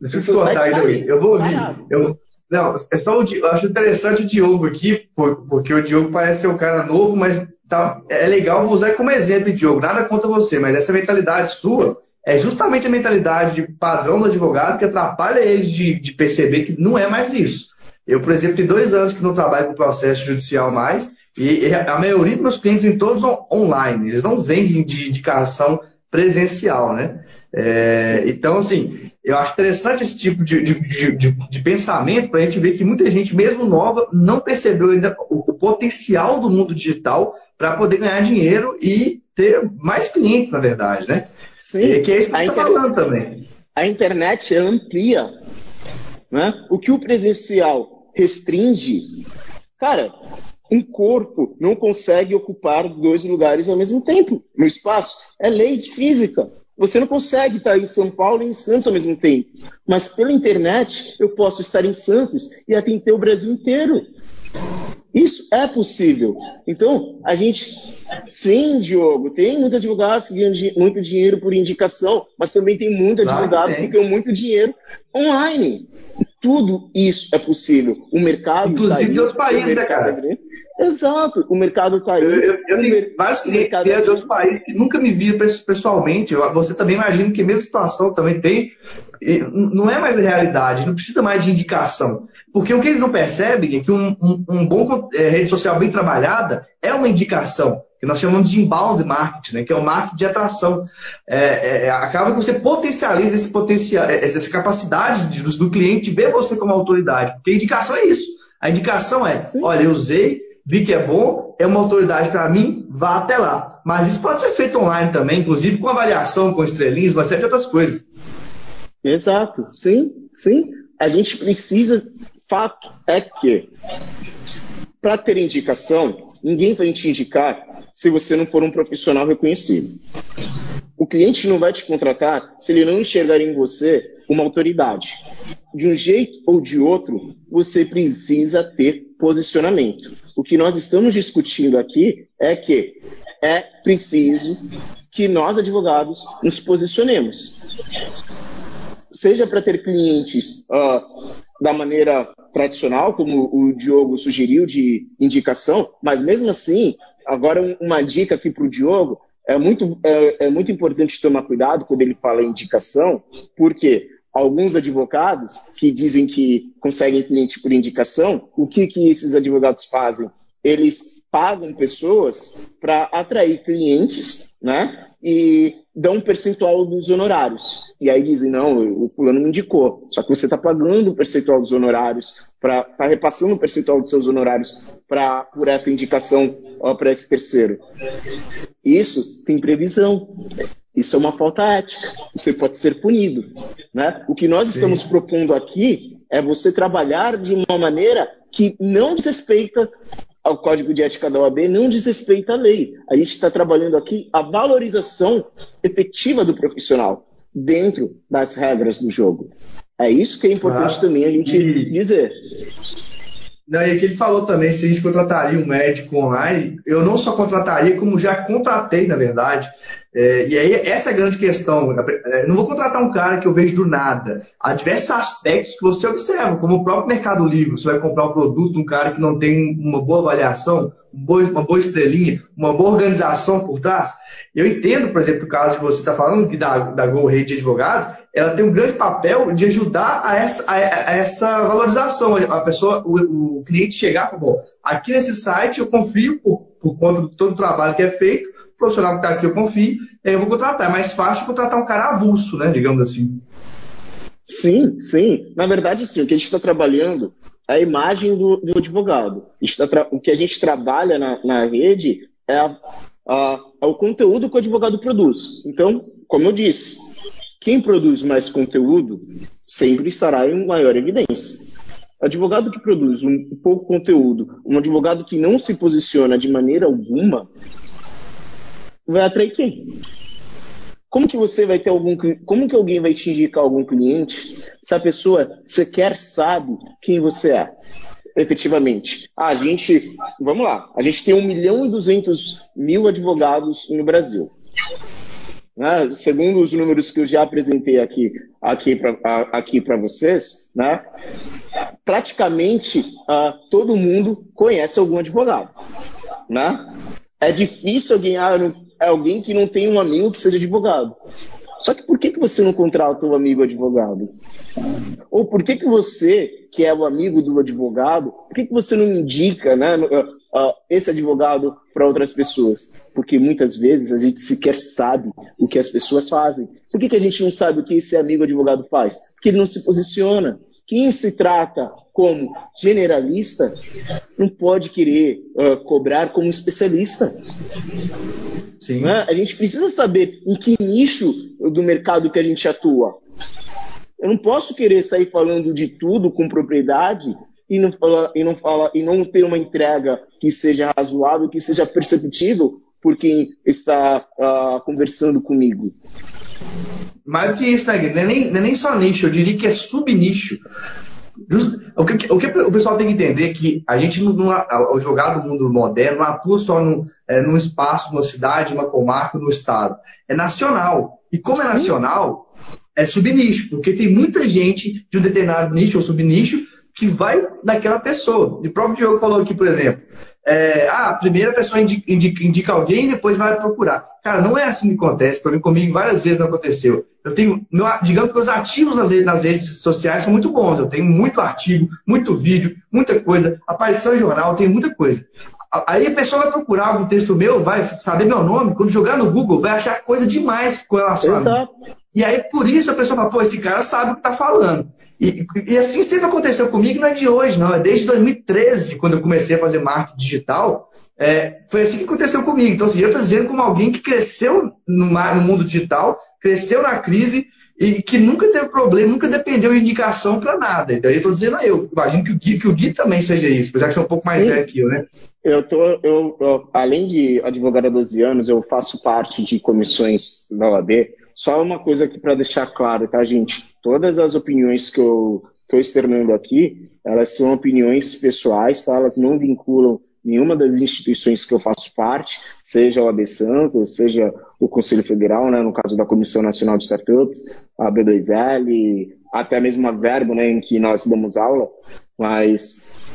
Deixa eu te cortar aí, Eu vou ouvir. Eu, não, é só o, eu acho interessante o Diogo aqui, porque o Diogo parece ser um cara novo, mas tá, é legal usar como exemplo, Diogo. Nada contra você, mas essa mentalidade sua é justamente a mentalidade de padrão do advogado que atrapalha ele de, de, perceber que não é mais isso. Eu, por exemplo, tenho dois anos que não trabalho com processo judicial mais, e a maioria dos meus clientes em todos online, eles não vendem de indicação presencial, né? É, então, assim, eu acho interessante esse tipo de, de, de, de pensamento para a gente ver que muita gente, mesmo nova, não percebeu ainda o, o potencial do mundo digital para poder ganhar dinheiro e ter mais clientes, na verdade, né? Sim. E que é isso que a está falando também. A internet amplia. Né? O que o presencial restringe, cara, um corpo não consegue ocupar dois lugares ao mesmo tempo no espaço. É lei de física. Você não consegue estar em São Paulo e em Santos ao mesmo tempo. Mas pela internet eu posso estar em Santos e atender o Brasil inteiro. Isso é possível. Então, a gente, sim, Diogo, tem muitos advogados que ganham muito dinheiro por indicação, mas também tem muitos advogados que ganham muito dinheiro online. Tudo isso é possível. O mercado. Inclusive tá aí, de outros países, né, cara? É Exato, o mercado está aí. Eu, eu, eu tenho vários clientes de outros países que nunca me viram pessoalmente. Você também imagina que a mesma situação também tem. Não é mais realidade, não precisa mais de indicação. Porque o que eles não percebem é que um, um, um bom é, rede social bem trabalhada é uma indicação, que nós chamamos de inbound marketing, né, que é o marketing de atração. É, é, é acaba que você potencializa esse potencial, é, essa capacidade de, do cliente ver você como autoridade. Porque a indicação é isso. A indicação é, olha, eu usei, vi que é bom, é uma autoridade para mim, vá até lá. Mas isso pode ser feito online também, inclusive com avaliação, com estrelinhas, uma série de outras coisas. Exato, sim, sim. A gente precisa, fato é que, para ter indicação, ninguém vai te indicar se você não for um profissional reconhecido. O cliente não vai te contratar se ele não enxergar em você uma autoridade. De um jeito ou de outro, você precisa ter posicionamento. O que nós estamos discutindo aqui é que é preciso que nós, advogados, nos posicionemos. Seja para ter clientes uh, da maneira tradicional, como o Diogo sugeriu, de indicação, mas mesmo assim, agora uma dica aqui para o Diogo, é muito, é, é muito importante tomar cuidado quando ele fala indicação, porque alguns advogados que dizem que conseguem cliente por indicação, o que, que esses advogados fazem? Eles pagam pessoas para atrair clientes, né? E dão um percentual dos honorários. E aí dizem, não, o fulano me indicou. Só que você está pagando o percentual dos honorários, está repassando o percentual dos seus honorários pra, por essa indicação para esse terceiro. Isso tem previsão. isso é uma falta ética. Você pode ser punido. Né? O que nós Sim. estamos propondo aqui é você trabalhar de uma maneira que não desrespeita ao Código de Ética da OAB, não desrespeita a lei. A gente está trabalhando aqui a valorização efetiva do profissional dentro das regras do jogo. É isso que é importante também a gente e... dizer. Não, e aqui ele falou também, se a gente contrataria um médico online, eu não só contrataria, como já contratei, na verdade, é, e aí, essa é a grande questão. É, não vou contratar um cara que eu vejo do nada. Há diversos aspectos que você observa, como o próprio Mercado Livre. Você vai comprar um produto um cara que não tem uma boa avaliação, uma boa estrelinha, uma boa organização por trás. Eu entendo, por exemplo, o caso que você está falando, que da, da Go Rede de Advogados, ela tem um grande papel de ajudar a essa, a, a essa valorização. A pessoa, o, o cliente chegar e falar, bom, aqui nesse site eu confio por, por conta de todo o trabalho que é feito, profissional que está aqui eu confio, eu vou contratar. É mais fácil contratar um cara avulso, né? Digamos assim. Sim, sim. Na verdade, sim, o que a gente está trabalhando é a imagem do, do advogado. Tá o que a gente trabalha na, na rede é, a, a, é o conteúdo que o advogado produz. Então, como eu disse, quem produz mais conteúdo sempre estará em maior evidência. Advogado que produz um pouco conteúdo, um advogado que não se posiciona de maneira alguma, vai atrair quem? Como que você vai ter algum como que alguém vai te indicar algum cliente se a pessoa sequer sabe quem você é? Efetivamente. Ah, a gente, vamos lá, a gente tem 1 milhão e 200 mil advogados no Brasil. Né? Segundo os números que eu já apresentei aqui, aqui para aqui vocês, né? praticamente uh, todo mundo conhece algum advogado. Né? É difícil alguém, ah, não, é alguém que não tem um amigo que seja advogado. Só que por que, que você não contrata o um amigo advogado? Ou por que, que você, que é o amigo do advogado, por que, que você não indica né, uh, uh, esse advogado para outras pessoas? Porque muitas vezes a gente sequer sabe o que as pessoas fazem. Por que, que a gente não sabe o que esse amigo advogado faz? Porque ele não se posiciona. Quem se trata como generalista não pode querer uh, cobrar como especialista. Né? A gente precisa saber em que nicho do mercado que a gente atua. Eu não posso querer sair falando de tudo com propriedade e não, falar, e não, falar, e não ter uma entrega que seja razoável, que seja perceptível por quem está uh, conversando comigo. Mais do que isso, né, Não é, nem, não é nem só nicho, eu diria que é subnicho. O que, o que, o pessoal tem que entender é que a gente, não, ao jogar do mundo moderno, não atua só num, é, num espaço, numa cidade, numa comarca, no estado. É nacional. E como é nacional, é subnicho, porque tem muita gente de um determinado nicho ou subnicho que vai naquela pessoa. O próprio Diogo falou aqui, por exemplo, é, ah, a primeira pessoa indica, indica, indica, alguém e depois vai procurar. Cara, não é assim que acontece. Para mim, comigo, várias vezes não aconteceu. Eu tenho, meu, digamos que os ativos nas redes, nas redes, sociais são muito bons. Eu tenho muito artigo, muito vídeo, muita coisa, aparição em jornal, tenho muita coisa. Aí a pessoa vai procurar algum texto meu, vai saber meu nome, quando jogar no Google, vai achar coisa demais com relação a mim. E aí, por isso, a pessoa fala, pô, esse cara sabe o que está falando. E, e, assim sempre aconteceu comigo, não é de hoje, não. É desde 2013, quando eu comecei a fazer marketing digital, é, foi assim que aconteceu comigo. Então, assim, eu estou dizendo como alguém que cresceu no, no, mundo digital, cresceu na crise e que nunca teve problema, nunca dependeu de indicação para nada. Então, eu estou dizendo eu. Imagino que o, Gui, que o Gui também seja isso, apesar que você é um pouco mais Sim. velho que eu, né? Eu tô, eu, eu, além de advogado há 12 anos, eu faço parte de comissões da OAB. Só uma coisa aqui para deixar claro, tá, gente? todas as opiniões que eu estou externando aqui, elas são opiniões pessoais, tá? Elas não vinculam nenhuma das instituições que eu faço parte, seja o AB Santos, seja o Conselho Federal, né, no caso da Comissão Nacional de Startups, a B2L, até mesmo a Verbo, né, em que nós damos aula, mas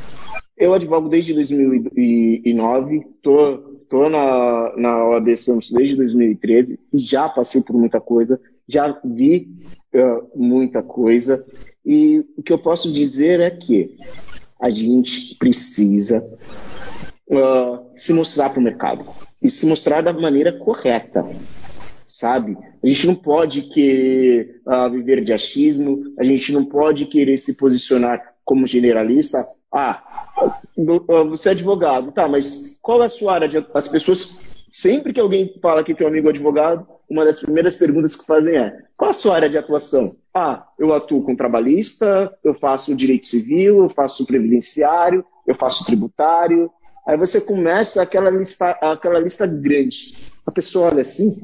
eu advogo desde 2009, tô, tô na, na OAB Santos desde 2013, já passei por muita coisa, já vi uh, muita coisa. E o que eu posso dizer é que a gente precisa uh, se mostrar para o mercado e se mostrar da maneira correta, sabe? A gente não pode querer uh, viver de achismo, a gente não pode querer se posicionar como generalista. Ah, você é advogado, tá, mas qual é a sua área? De... As pessoas Sempre que alguém fala que tem um amigo advogado, uma das primeiras perguntas que fazem é: qual a sua área de atuação? Ah, eu atuo com trabalhista, eu faço direito civil, eu faço previdenciário, eu faço tributário. Aí você começa aquela lista, aquela lista grande. A pessoa olha assim,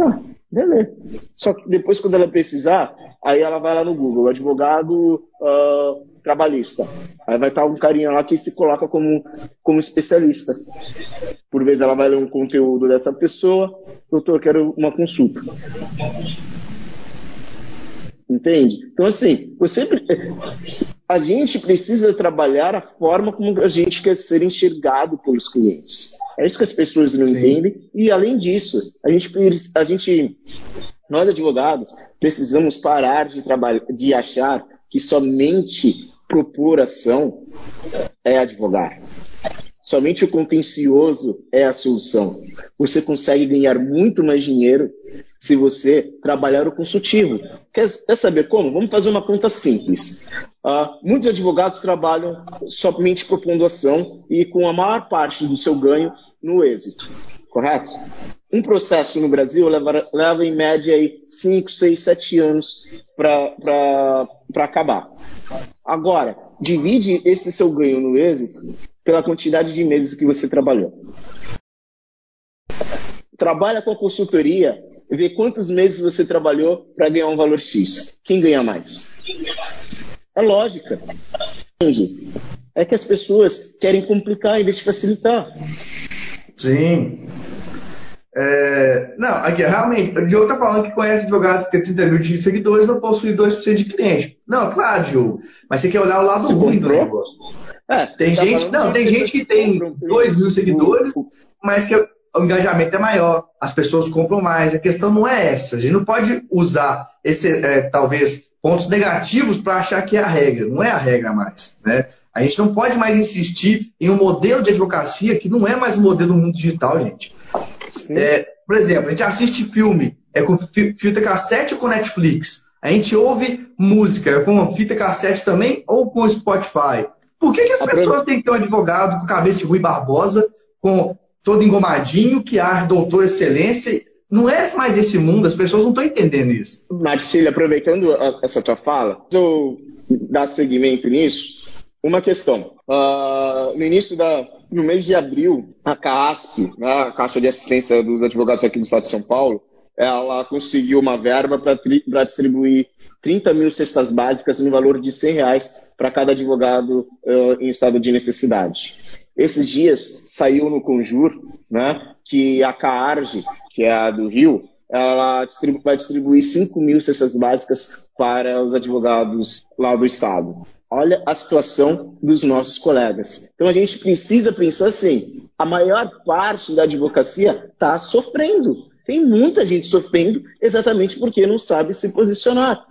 ah, beleza. Só que depois, quando ela precisar, aí ela vai lá no Google, advogado uh, trabalhista. Aí vai estar um carinha lá que se coloca como, como especialista. Por vezes ela vai ler um conteúdo dessa pessoa, doutor, quero uma consulta. Entende? Então, assim, você, a gente precisa trabalhar a forma como a gente quer ser enxergado pelos clientes. É isso que as pessoas não Sim. entendem. E, além disso, a gente, a gente, nós advogados, precisamos parar de, trabalhar, de achar que somente propor ação é advogar. Somente o contencioso é a solução. Você consegue ganhar muito mais dinheiro se você trabalhar o consultivo. Quer, quer saber como? Vamos fazer uma conta simples. Uh, muitos advogados trabalham somente propondo ação e com a maior parte do seu ganho no êxito, correto? Um processo no Brasil leva, leva em média 5, 6, 7 anos para acabar. Agora, divide esse seu ganho no êxito pela quantidade de meses que você trabalhou. Trabalha com a consultoria, vê quantos meses você trabalhou para ganhar um valor X. Quem ganha mais? É lógica. É que as pessoas querem complicar em vez de facilitar. Sim. É, não, aqui, realmente, o Diogo tá falando que conhece advogados que tem 30 mil de seguidores não possui 2% de cliente. Não, claro, Diogo, mas você quer olhar o lado Se ruim do negócio. É, tem tá gente, não, tem gente que tem 2 mil seguidores, mas que o engajamento é maior, as pessoas compram mais. A questão não é essa. A gente não pode usar esse, é, talvez, pontos negativos para achar que é a regra. Não é a regra mais. Né? A gente não pode mais insistir em um modelo de advocacia que não é mais o modelo do mundo digital, gente. É, por exemplo, a gente assiste filme é com fita cassete ou com Netflix. A gente ouve música é com fita cassete também ou com Spotify. Por que, que as pessoas têm que ter um advogado com cabeça de Rui Barbosa, com todo engomadinho, que há doutor excelência? Não é mais esse mundo, as pessoas não estão entendendo isso. Marcílio, aproveitando essa tua fala, eu dar seguimento nisso, uma questão. Uh, no início da, no mês de abril, a CASP, né, a Caixa de Assistência dos Advogados aqui do Estado de São Paulo, ela conseguiu uma verba para distribuir 30 mil cestas básicas no valor de 100 reais para cada advogado uh, em estado de necessidade. Esses dias saiu no Conjur né, que a CAARG, que é a do Rio, ela distribu vai distribuir 5 mil cestas básicas para os advogados lá do estado. Olha a situação dos nossos colegas. Então a gente precisa pensar assim: a maior parte da advocacia está sofrendo. Tem muita gente sofrendo exatamente porque não sabe se posicionar.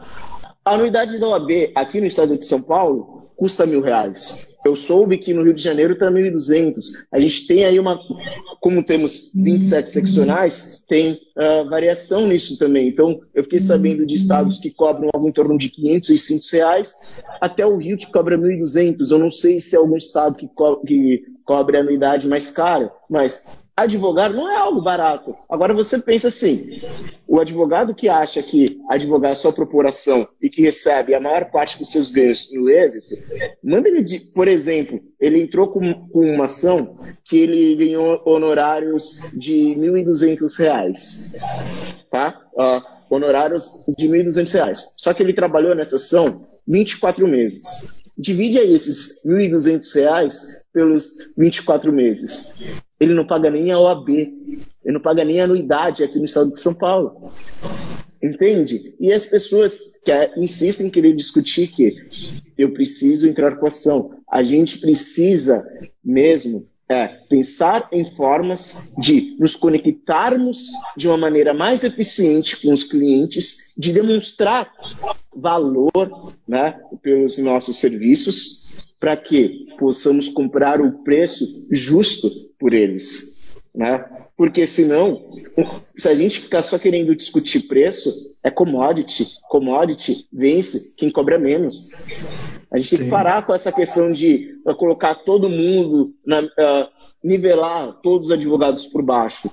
A anuidade da OAB aqui no estado de São Paulo custa mil reais. Eu soube que no Rio de Janeiro está 1.200. A gente tem aí uma. Como temos 27 seccionais, tem uh, variação nisso também. Então, eu fiquei sabendo de estados que cobram algo em torno de 500, 600 reais, até o Rio que cobra 1.200. Eu não sei se é algum estado que, co que cobre a anuidade mais cara, mas advogar não é algo barato. Agora você pensa assim: o advogado que acha que advogar é só ação e que recebe a maior parte dos seus ganhos no êxito, manda ele, de, por exemplo, ele entrou com, com, uma ação que ele ganhou honorários de R$ 1.200, tá? Uh, honorários de R$ 1.200. Só que ele trabalhou nessa ação 24 meses. Divide aí esses R$ 1.200 pelos 24 meses ele não paga nem a OAB, ele não paga nem a anuidade aqui no estado de São Paulo. Entende? E as pessoas que insistem em querer discutir que eu preciso entrar com ação. A gente precisa mesmo é, pensar em formas de nos conectarmos de uma maneira mais eficiente com os clientes, de demonstrar valor né, pelos nossos serviços, para que possamos comprar o preço justo por eles. Né? Porque senão, se a gente ficar só querendo discutir preço, é commodity. Commodity vence quem cobra menos. A gente Sim. tem que parar com essa questão de colocar todo mundo, na, uh, nivelar todos os advogados por baixo.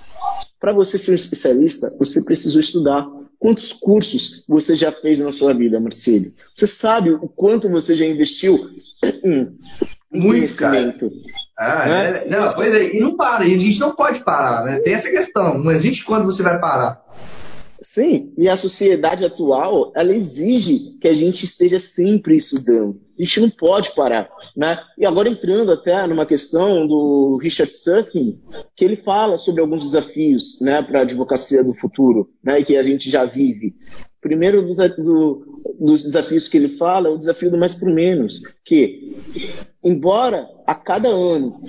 Para você ser um especialista, você precisou estudar. Quantos cursos você já fez na sua vida, Marcelo? Você sabe o quanto você já investiu em Muito, conhecimento? Ah, né? é, não, pois é, e não para, a gente não pode parar, né? Tem essa questão, não existe quando você vai parar. Sim, e a sociedade atual, ela exige que a gente esteja sempre estudando. A gente não pode parar, né? E agora entrando até numa questão do Richard Susskind, que ele fala sobre alguns desafios, né, para a advocacia do futuro, né, que a gente já vive. Primeiro dos, do, dos desafios que ele fala é o desafio do mais por menos, que embora a cada ano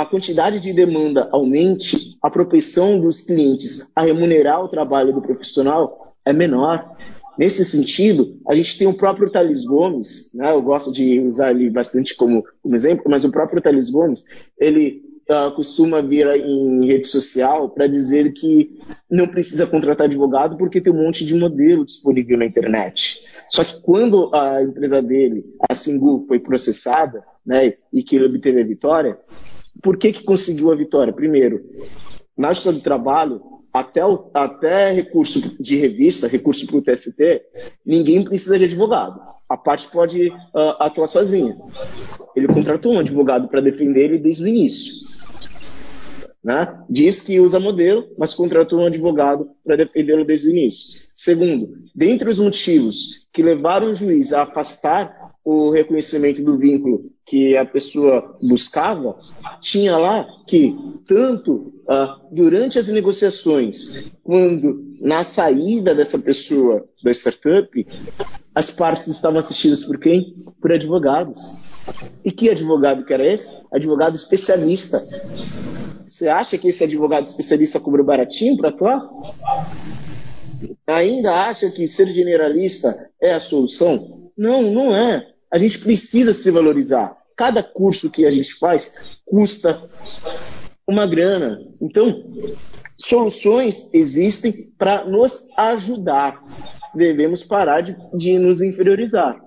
a quantidade de demanda aumente, a propensão dos clientes a remunerar o trabalho do profissional é menor. Nesse sentido, a gente tem o próprio Thales Gomes, né? eu gosto de usar ele bastante como, como exemplo, mas o próprio Thales Gomes, ele uh, costuma vir em rede social para dizer que não precisa contratar advogado porque tem um monte de modelo disponível na internet. Só que quando a empresa dele, a Singu, foi processada né, e que ele obteve a vitória, por que, que conseguiu a vitória? Primeiro, na justiça do trabalho, até, o, até recurso de revista, recurso para o TST, ninguém precisa de advogado. A parte pode uh, atuar sozinha. Ele contratou um advogado para defender ele desde o início. Né? Diz que usa modelo, mas contratou um advogado para defendê-lo desde o início. Segundo, dentre os motivos que levaram o juiz a afastar o reconhecimento do vínculo que a pessoa buscava, tinha lá que tanto uh, durante as negociações, quando na saída dessa pessoa da startup, as partes estavam assistidas por quem? Por advogados. E que advogado que era esse? Advogado especialista. Você acha que esse advogado especialista cobrou baratinho para atuar? Ainda acha que ser generalista é a solução? Não, não é. A gente precisa se valorizar. Cada curso que a gente faz custa uma grana. Então, soluções existem para nos ajudar. Devemos parar de, de nos inferiorizar.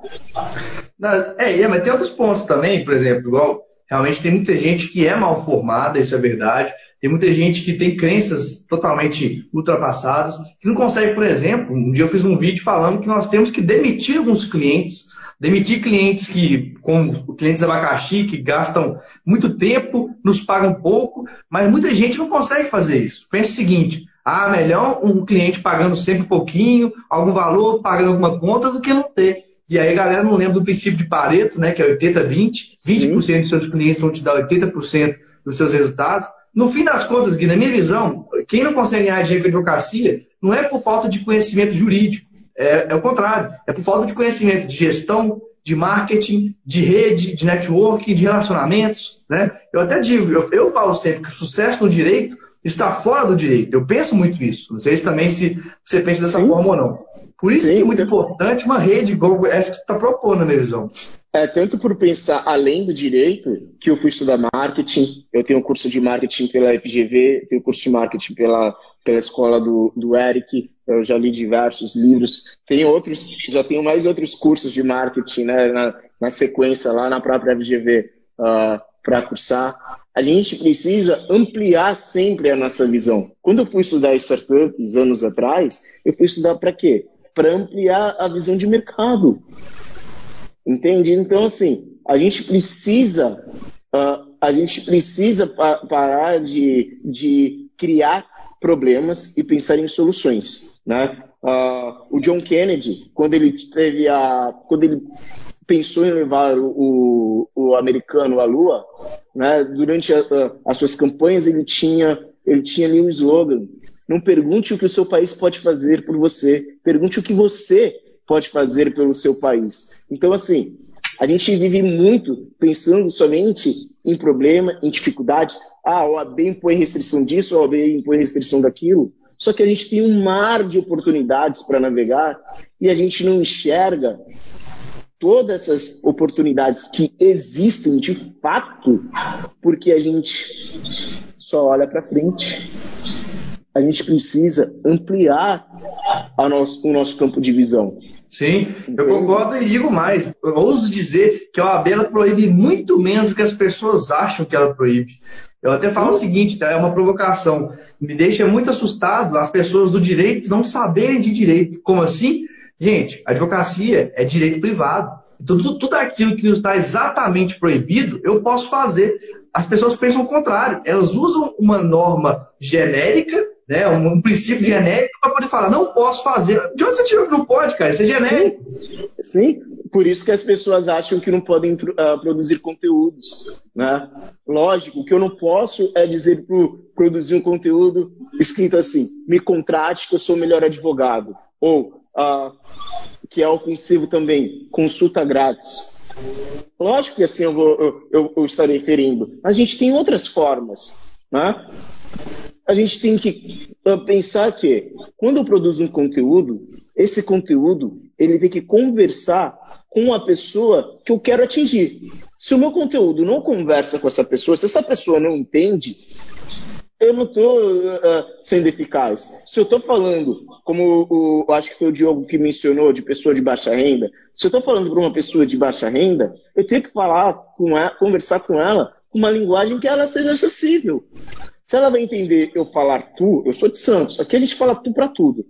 É, é, mas tem outros pontos também, por exemplo, igual realmente tem muita gente que é mal formada, isso é verdade. Tem muita gente que tem crenças totalmente ultrapassadas, que não consegue, por exemplo, um dia eu fiz um vídeo falando que nós temos que demitir alguns clientes, demitir clientes que, como clientes abacaxi, que gastam muito tempo, nos pagam pouco, mas muita gente não consegue fazer isso. Pensa o seguinte, ah, melhor um cliente pagando sempre um pouquinho, algum valor, pagando alguma conta, do que não ter. E aí a galera não lembra do princípio de Pareto, né, que é 80-20, 20%, 20 dos seus clientes vão te dar 80% dos seus resultados. No fim das contas, Gui, na minha visão, quem não consegue ganhar dinheiro com advocacia não é por falta de conhecimento jurídico, é, é o contrário, é por falta de conhecimento de gestão, de marketing, de rede, de network, de relacionamentos. Né? Eu até digo, eu, eu falo sempre que o sucesso no direito está fora do direito. Eu penso muito isso. Não sei se também se você pensa dessa Sim. forma ou não. Por isso Sim. que é muito importante uma rede igual essa que você está propondo, na minha visão. É, tanto por pensar além do direito, que eu fui estudar marketing, eu tenho um curso de marketing pela FGV, tenho um curso de marketing pela, pela escola do, do Eric, eu já li diversos livros, tenho outros, já tenho mais outros cursos de marketing né, na, na sequência lá na própria FGV uh, ah, para cursar. A gente precisa ampliar sempre a nossa visão. Quando eu fui estudar startups anos atrás, eu fui estudar para quê? Para ampliar a visão de mercado. Entende? Então, assim, a gente precisa, uh, a gente precisa pa parar de, de criar problemas e pensar em soluções, né? Uh, o John Kennedy, quando ele teve a, quando ele pensou em levar o, o, o americano à Lua, né? Durante a, a, as suas campanhas ele tinha, ele tinha ali um slogan: não pergunte o que o seu país pode fazer por você, pergunte o que você pode fazer pelo seu país. Então, assim, a gente vive muito pensando somente em problema, em dificuldade. Ah, a OAB impõe restrição disso, a OAB impõe restrição daquilo. Só que a gente tem um mar de oportunidades para navegar e a gente não enxerga todas essas oportunidades que existem de fato, porque a gente só olha para frente. a gente precisa ampliar nosso, o nosso campo de visão. Sim, eu concordo e digo mais. Eu ouso dizer que a OAB ela proíbe muito menos do que as pessoas acham que ela proíbe. Eu até falo Sim. o seguinte, tá? é uma provocação. Me deixa muito assustado as pessoas do direito não saberem de direito. Como assim? Gente, advocacia é direito privado. Então, tudo, tudo aquilo que não está exatamente proibido, eu posso fazer. As pessoas pensam o contrário. Elas usam uma norma genérica né, um, um princípio genérico para poder falar, não posso fazer. De onde você tirou que não pode, cara? Isso é genérico. Sim, sim. por isso que as pessoas acham que não podem uh, produzir conteúdos. Né? Lógico, o que eu não posso é dizer para produzir um conteúdo escrito assim, me contrate que eu sou o melhor advogado. Ou, uh, que é ofensivo também, consulta grátis. Lógico que assim eu, vou, eu, eu, eu estarei ferindo. A gente tem outras formas. Né? A gente tem que ah, pensar que quando eu produzo um conteúdo, esse conteúdo ele tem que conversar com a pessoa que eu quero atingir. Se o meu conteúdo não conversa com essa pessoa, se essa pessoa não entende, eu não estou uh, ah, sendo eficaz. Se eu estou falando, como o, o, acho que foi o Diogo que mencionou, de pessoa de baixa renda, se eu estou falando para uma pessoa de baixa renda, eu tenho que falar com ela, conversar com ela com uma linguagem que ela seja acessível. Se ela vai entender eu falar tu, eu sou de Santos, aqui a gente fala tu para tudo.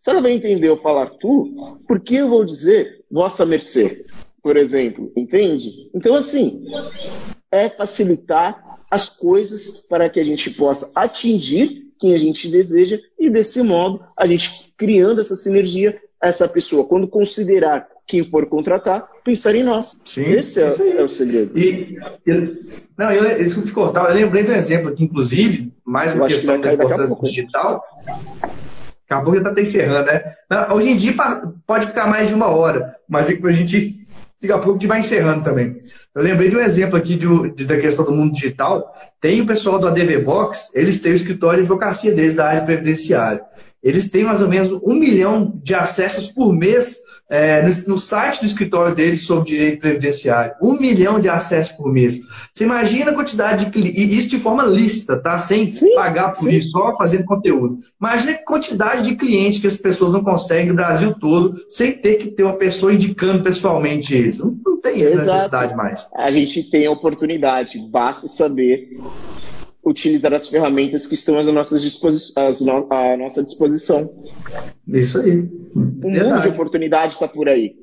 Se ela vai entender eu falar tu, por que eu vou dizer vossa mercê, por exemplo? Entende? Então, assim, é facilitar as coisas para que a gente possa atingir quem a gente deseja e, desse modo, a gente criando essa sinergia, essa pessoa, quando considerar quem for contratar, pensar em nós. Sim, Esse é, é, o segredo. E, não, eu, desculpa te cortar, eu lembrei de um exemplo aqui, inclusive, mais uma questão da importância digital. Daqui a pouco já está encerrando, né? Hoje em dia pode ficar mais de uma hora, mas a gente daqui a pouco a gente vai encerrando também. Eu lembrei de um exemplo aqui de, de, da questão do mundo digital. Tem o pessoal do ADV Box, eles têm o escritório de advocacia deles da área previdenciária. Eles têm mais ou menos um milhão de acessos por mês é, no, no, site do escritório deles sobre direito previdenciário. Um milhão de acessos por mês. Você imagina a quantidade de clientes, e isso de forma lícita, tá? Sem sim, pagar por sim. isso, só fazendo conteúdo. Imagina a quantidade de clientes que as pessoas não conseguem no Brasil todo, sem ter que ter uma pessoa indicando pessoalmente eles. Não, não tem essa Exato. necessidade mais. A gente tem a oportunidade, basta saber utilizar as ferramentas que estão às nossas disposi no à nossa disposição. Isso aí. Um mundo de oportunidade está por aí.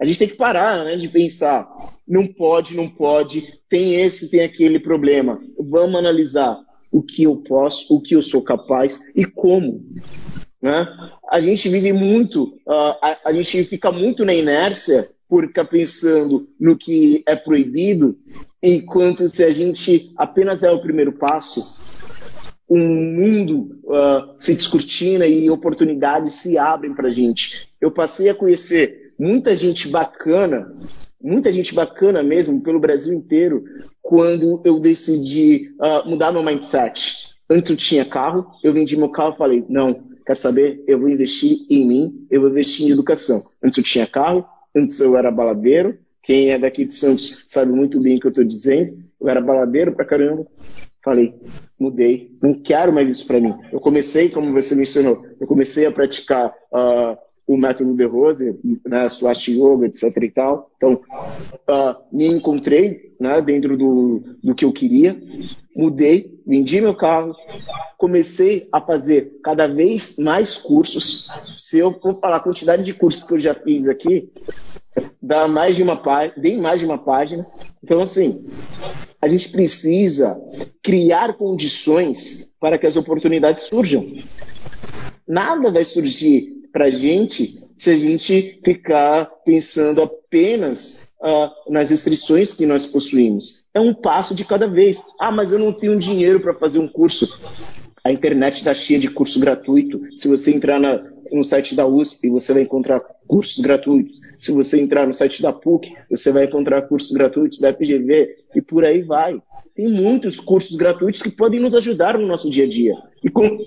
A gente tem que parar né, de pensar, não pode, não pode, tem esse, tem aquele problema. Vamos analisar o que eu posso, o que eu sou capaz e como. Né? A gente vive muito, uh, a, a gente fica muito na inércia por ficar pensando no que é proibido, enquanto se a gente apenas der o primeiro passo, um mundo uh, se descortina e oportunidades se abrem para a gente. Eu passei a conhecer muita gente bacana, muita gente bacana mesmo, pelo Brasil inteiro, quando eu decidi uh, mudar meu mindset. Antes eu tinha carro, eu vendi meu carro e falei, não, quer saber? Eu vou investir em mim, eu vou investir em educação. Antes eu tinha carro, Antes eu era baladeiro. Quem é daqui de Santos sabe muito bem o que eu estou dizendo. Eu era baladeiro pra caramba. Falei, mudei. Não quero mais isso para mim. Eu comecei, como você mencionou, eu comecei a praticar uh, o método de Rose, né, Swast Yoga, etc e tal. Então, uh, me encontrei né, dentro do, do que eu queria, mudei, vendi meu carro, comecei a fazer cada vez mais cursos. Se eu for falar a quantidade de cursos que eu já fiz aqui, dá mais de uma página, bem mais de uma página. Então, assim, a gente precisa criar condições para que as oportunidades surjam. Nada vai surgir para a gente se a gente ficar pensando apenas uh, nas restrições que nós possuímos. É um passo de cada vez. Ah, mas eu não tenho dinheiro para fazer um curso. A internet está cheia de curso gratuito. Se você entrar na, no site da USP, você vai encontrar cursos gratuitos. Se você entrar no site da PUC, você vai encontrar cursos gratuitos da FGV e por aí vai. Tem muitos cursos gratuitos que podem nos ajudar no nosso dia a dia. E, com,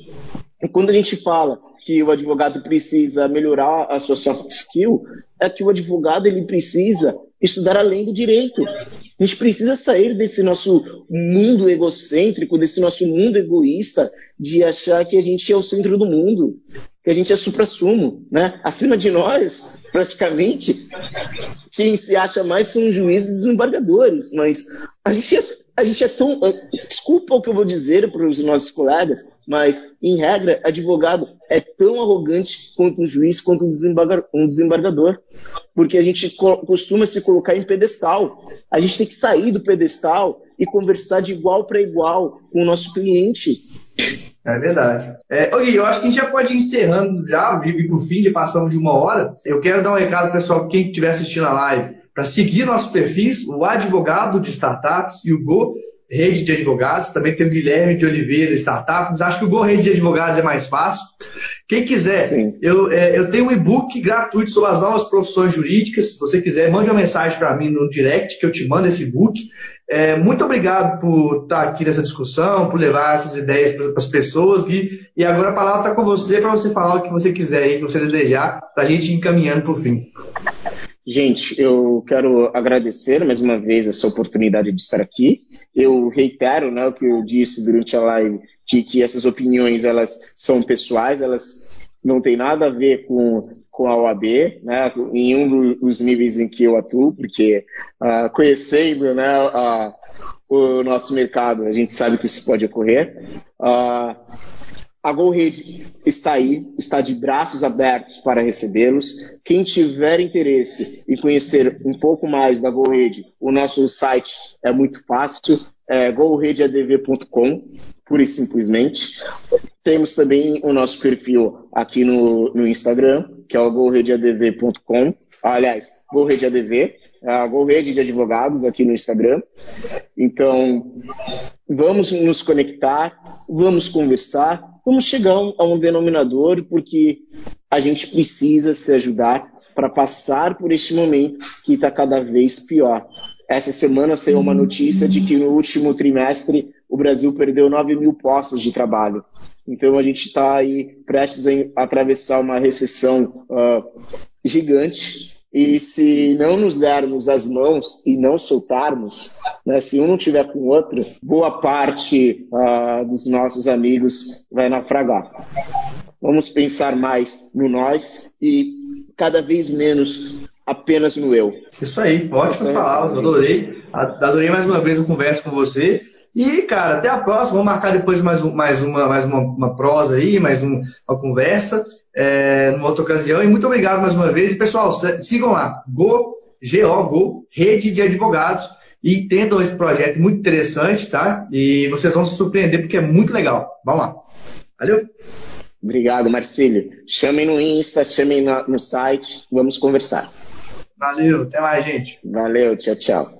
e quando a gente fala que o advogado precisa melhorar a sua soft skill, é que o advogado ele precisa estudar além do direito. A gente precisa sair desse nosso mundo egocêntrico, desse nosso mundo egoísta, de achar que a gente é o centro do mundo, que a gente é supra-sumo, né? Acima de nós, praticamente, quem se acha mais são juízes e desembargadores, mas a gente é, a gente é tão. Desculpa o que eu vou dizer para os nossos colegas, mas, em regra, advogado é tão arrogante quanto um juiz, quanto um, um desembargador, porque a gente costuma se colocar em pedestal. A gente tem que sair do pedestal e conversar de igual para igual com o nosso cliente. É verdade. É, eu acho que a gente já pode ir encerrando já, para o fim, de passamos de uma hora. Eu quero dar um recado, pessoal, para quem estiver assistindo a live, para seguir nossos perfis, o Advogado de Startups e o Go Rede de Advogados. Também tem o Guilherme de Oliveira, Startups. Acho que o Go Rede de Advogados é mais fácil. Quem quiser, eu, é, eu tenho um e-book gratuito sobre as novas profissões jurídicas. Se você quiser, mande uma mensagem para mim no direct que eu te mando esse e-book. É, muito obrigado por estar aqui nessa discussão, por levar essas ideias para as pessoas. Gui. E agora a palavra está com você para você falar o que você quiser aí, que você desejar, para a gente ir encaminhando para o fim. Gente, eu quero agradecer mais uma vez essa oportunidade de estar aqui. Eu reitero né, o que eu disse durante a live, de que essas opiniões elas são pessoais, elas não têm nada a ver com, com a OAB, né, em um dos níveis em que eu atuo, porque uh, conhecendo né, uh, o nosso mercado, a gente sabe que isso pode ocorrer. Uh, a GoRede está aí, está de braços abertos para recebê-los. Quem tiver interesse em conhecer um pouco mais da GoRede, o nosso site é muito fácil, é goredeadv.com, pura e simplesmente. Temos também o nosso perfil aqui no, no Instagram, que é o. Aliás, GoRedeADV, a GoRede de Advogados aqui no Instagram. Então, vamos nos conectar, vamos conversar, vamos chegar a um denominador, porque a gente precisa se ajudar para passar por este momento que está cada vez pior. Essa semana saiu uma notícia de que no último trimestre o Brasil perdeu 9 mil postos de trabalho. Então a gente está aí prestes a atravessar uma recessão uh, gigante e se não nos dermos as mãos e não soltarmos, né, se um não tiver com o outro, boa parte uh, dos nossos amigos vai naufragar. Vamos pensar mais no nós e cada vez menos apenas no eu. Isso aí, ótimas palavras, adorei. Adorei mais uma vez a conversa com você. E, cara, até a próxima. Vamos marcar depois mais, um, mais, uma, mais uma, uma prosa aí, mais um, uma conversa é, numa outra ocasião. E muito obrigado mais uma vez. E, pessoal, sigam lá, Go, G-O, Go, Rede de Advogados, e entendam esse projeto muito interessante, tá? E vocês vão se surpreender porque é muito legal. Vamos lá. Valeu? Obrigado, Marcílio. Chamem no Insta, chamem no site, vamos conversar. Valeu, até mais, gente. Valeu, tchau, tchau.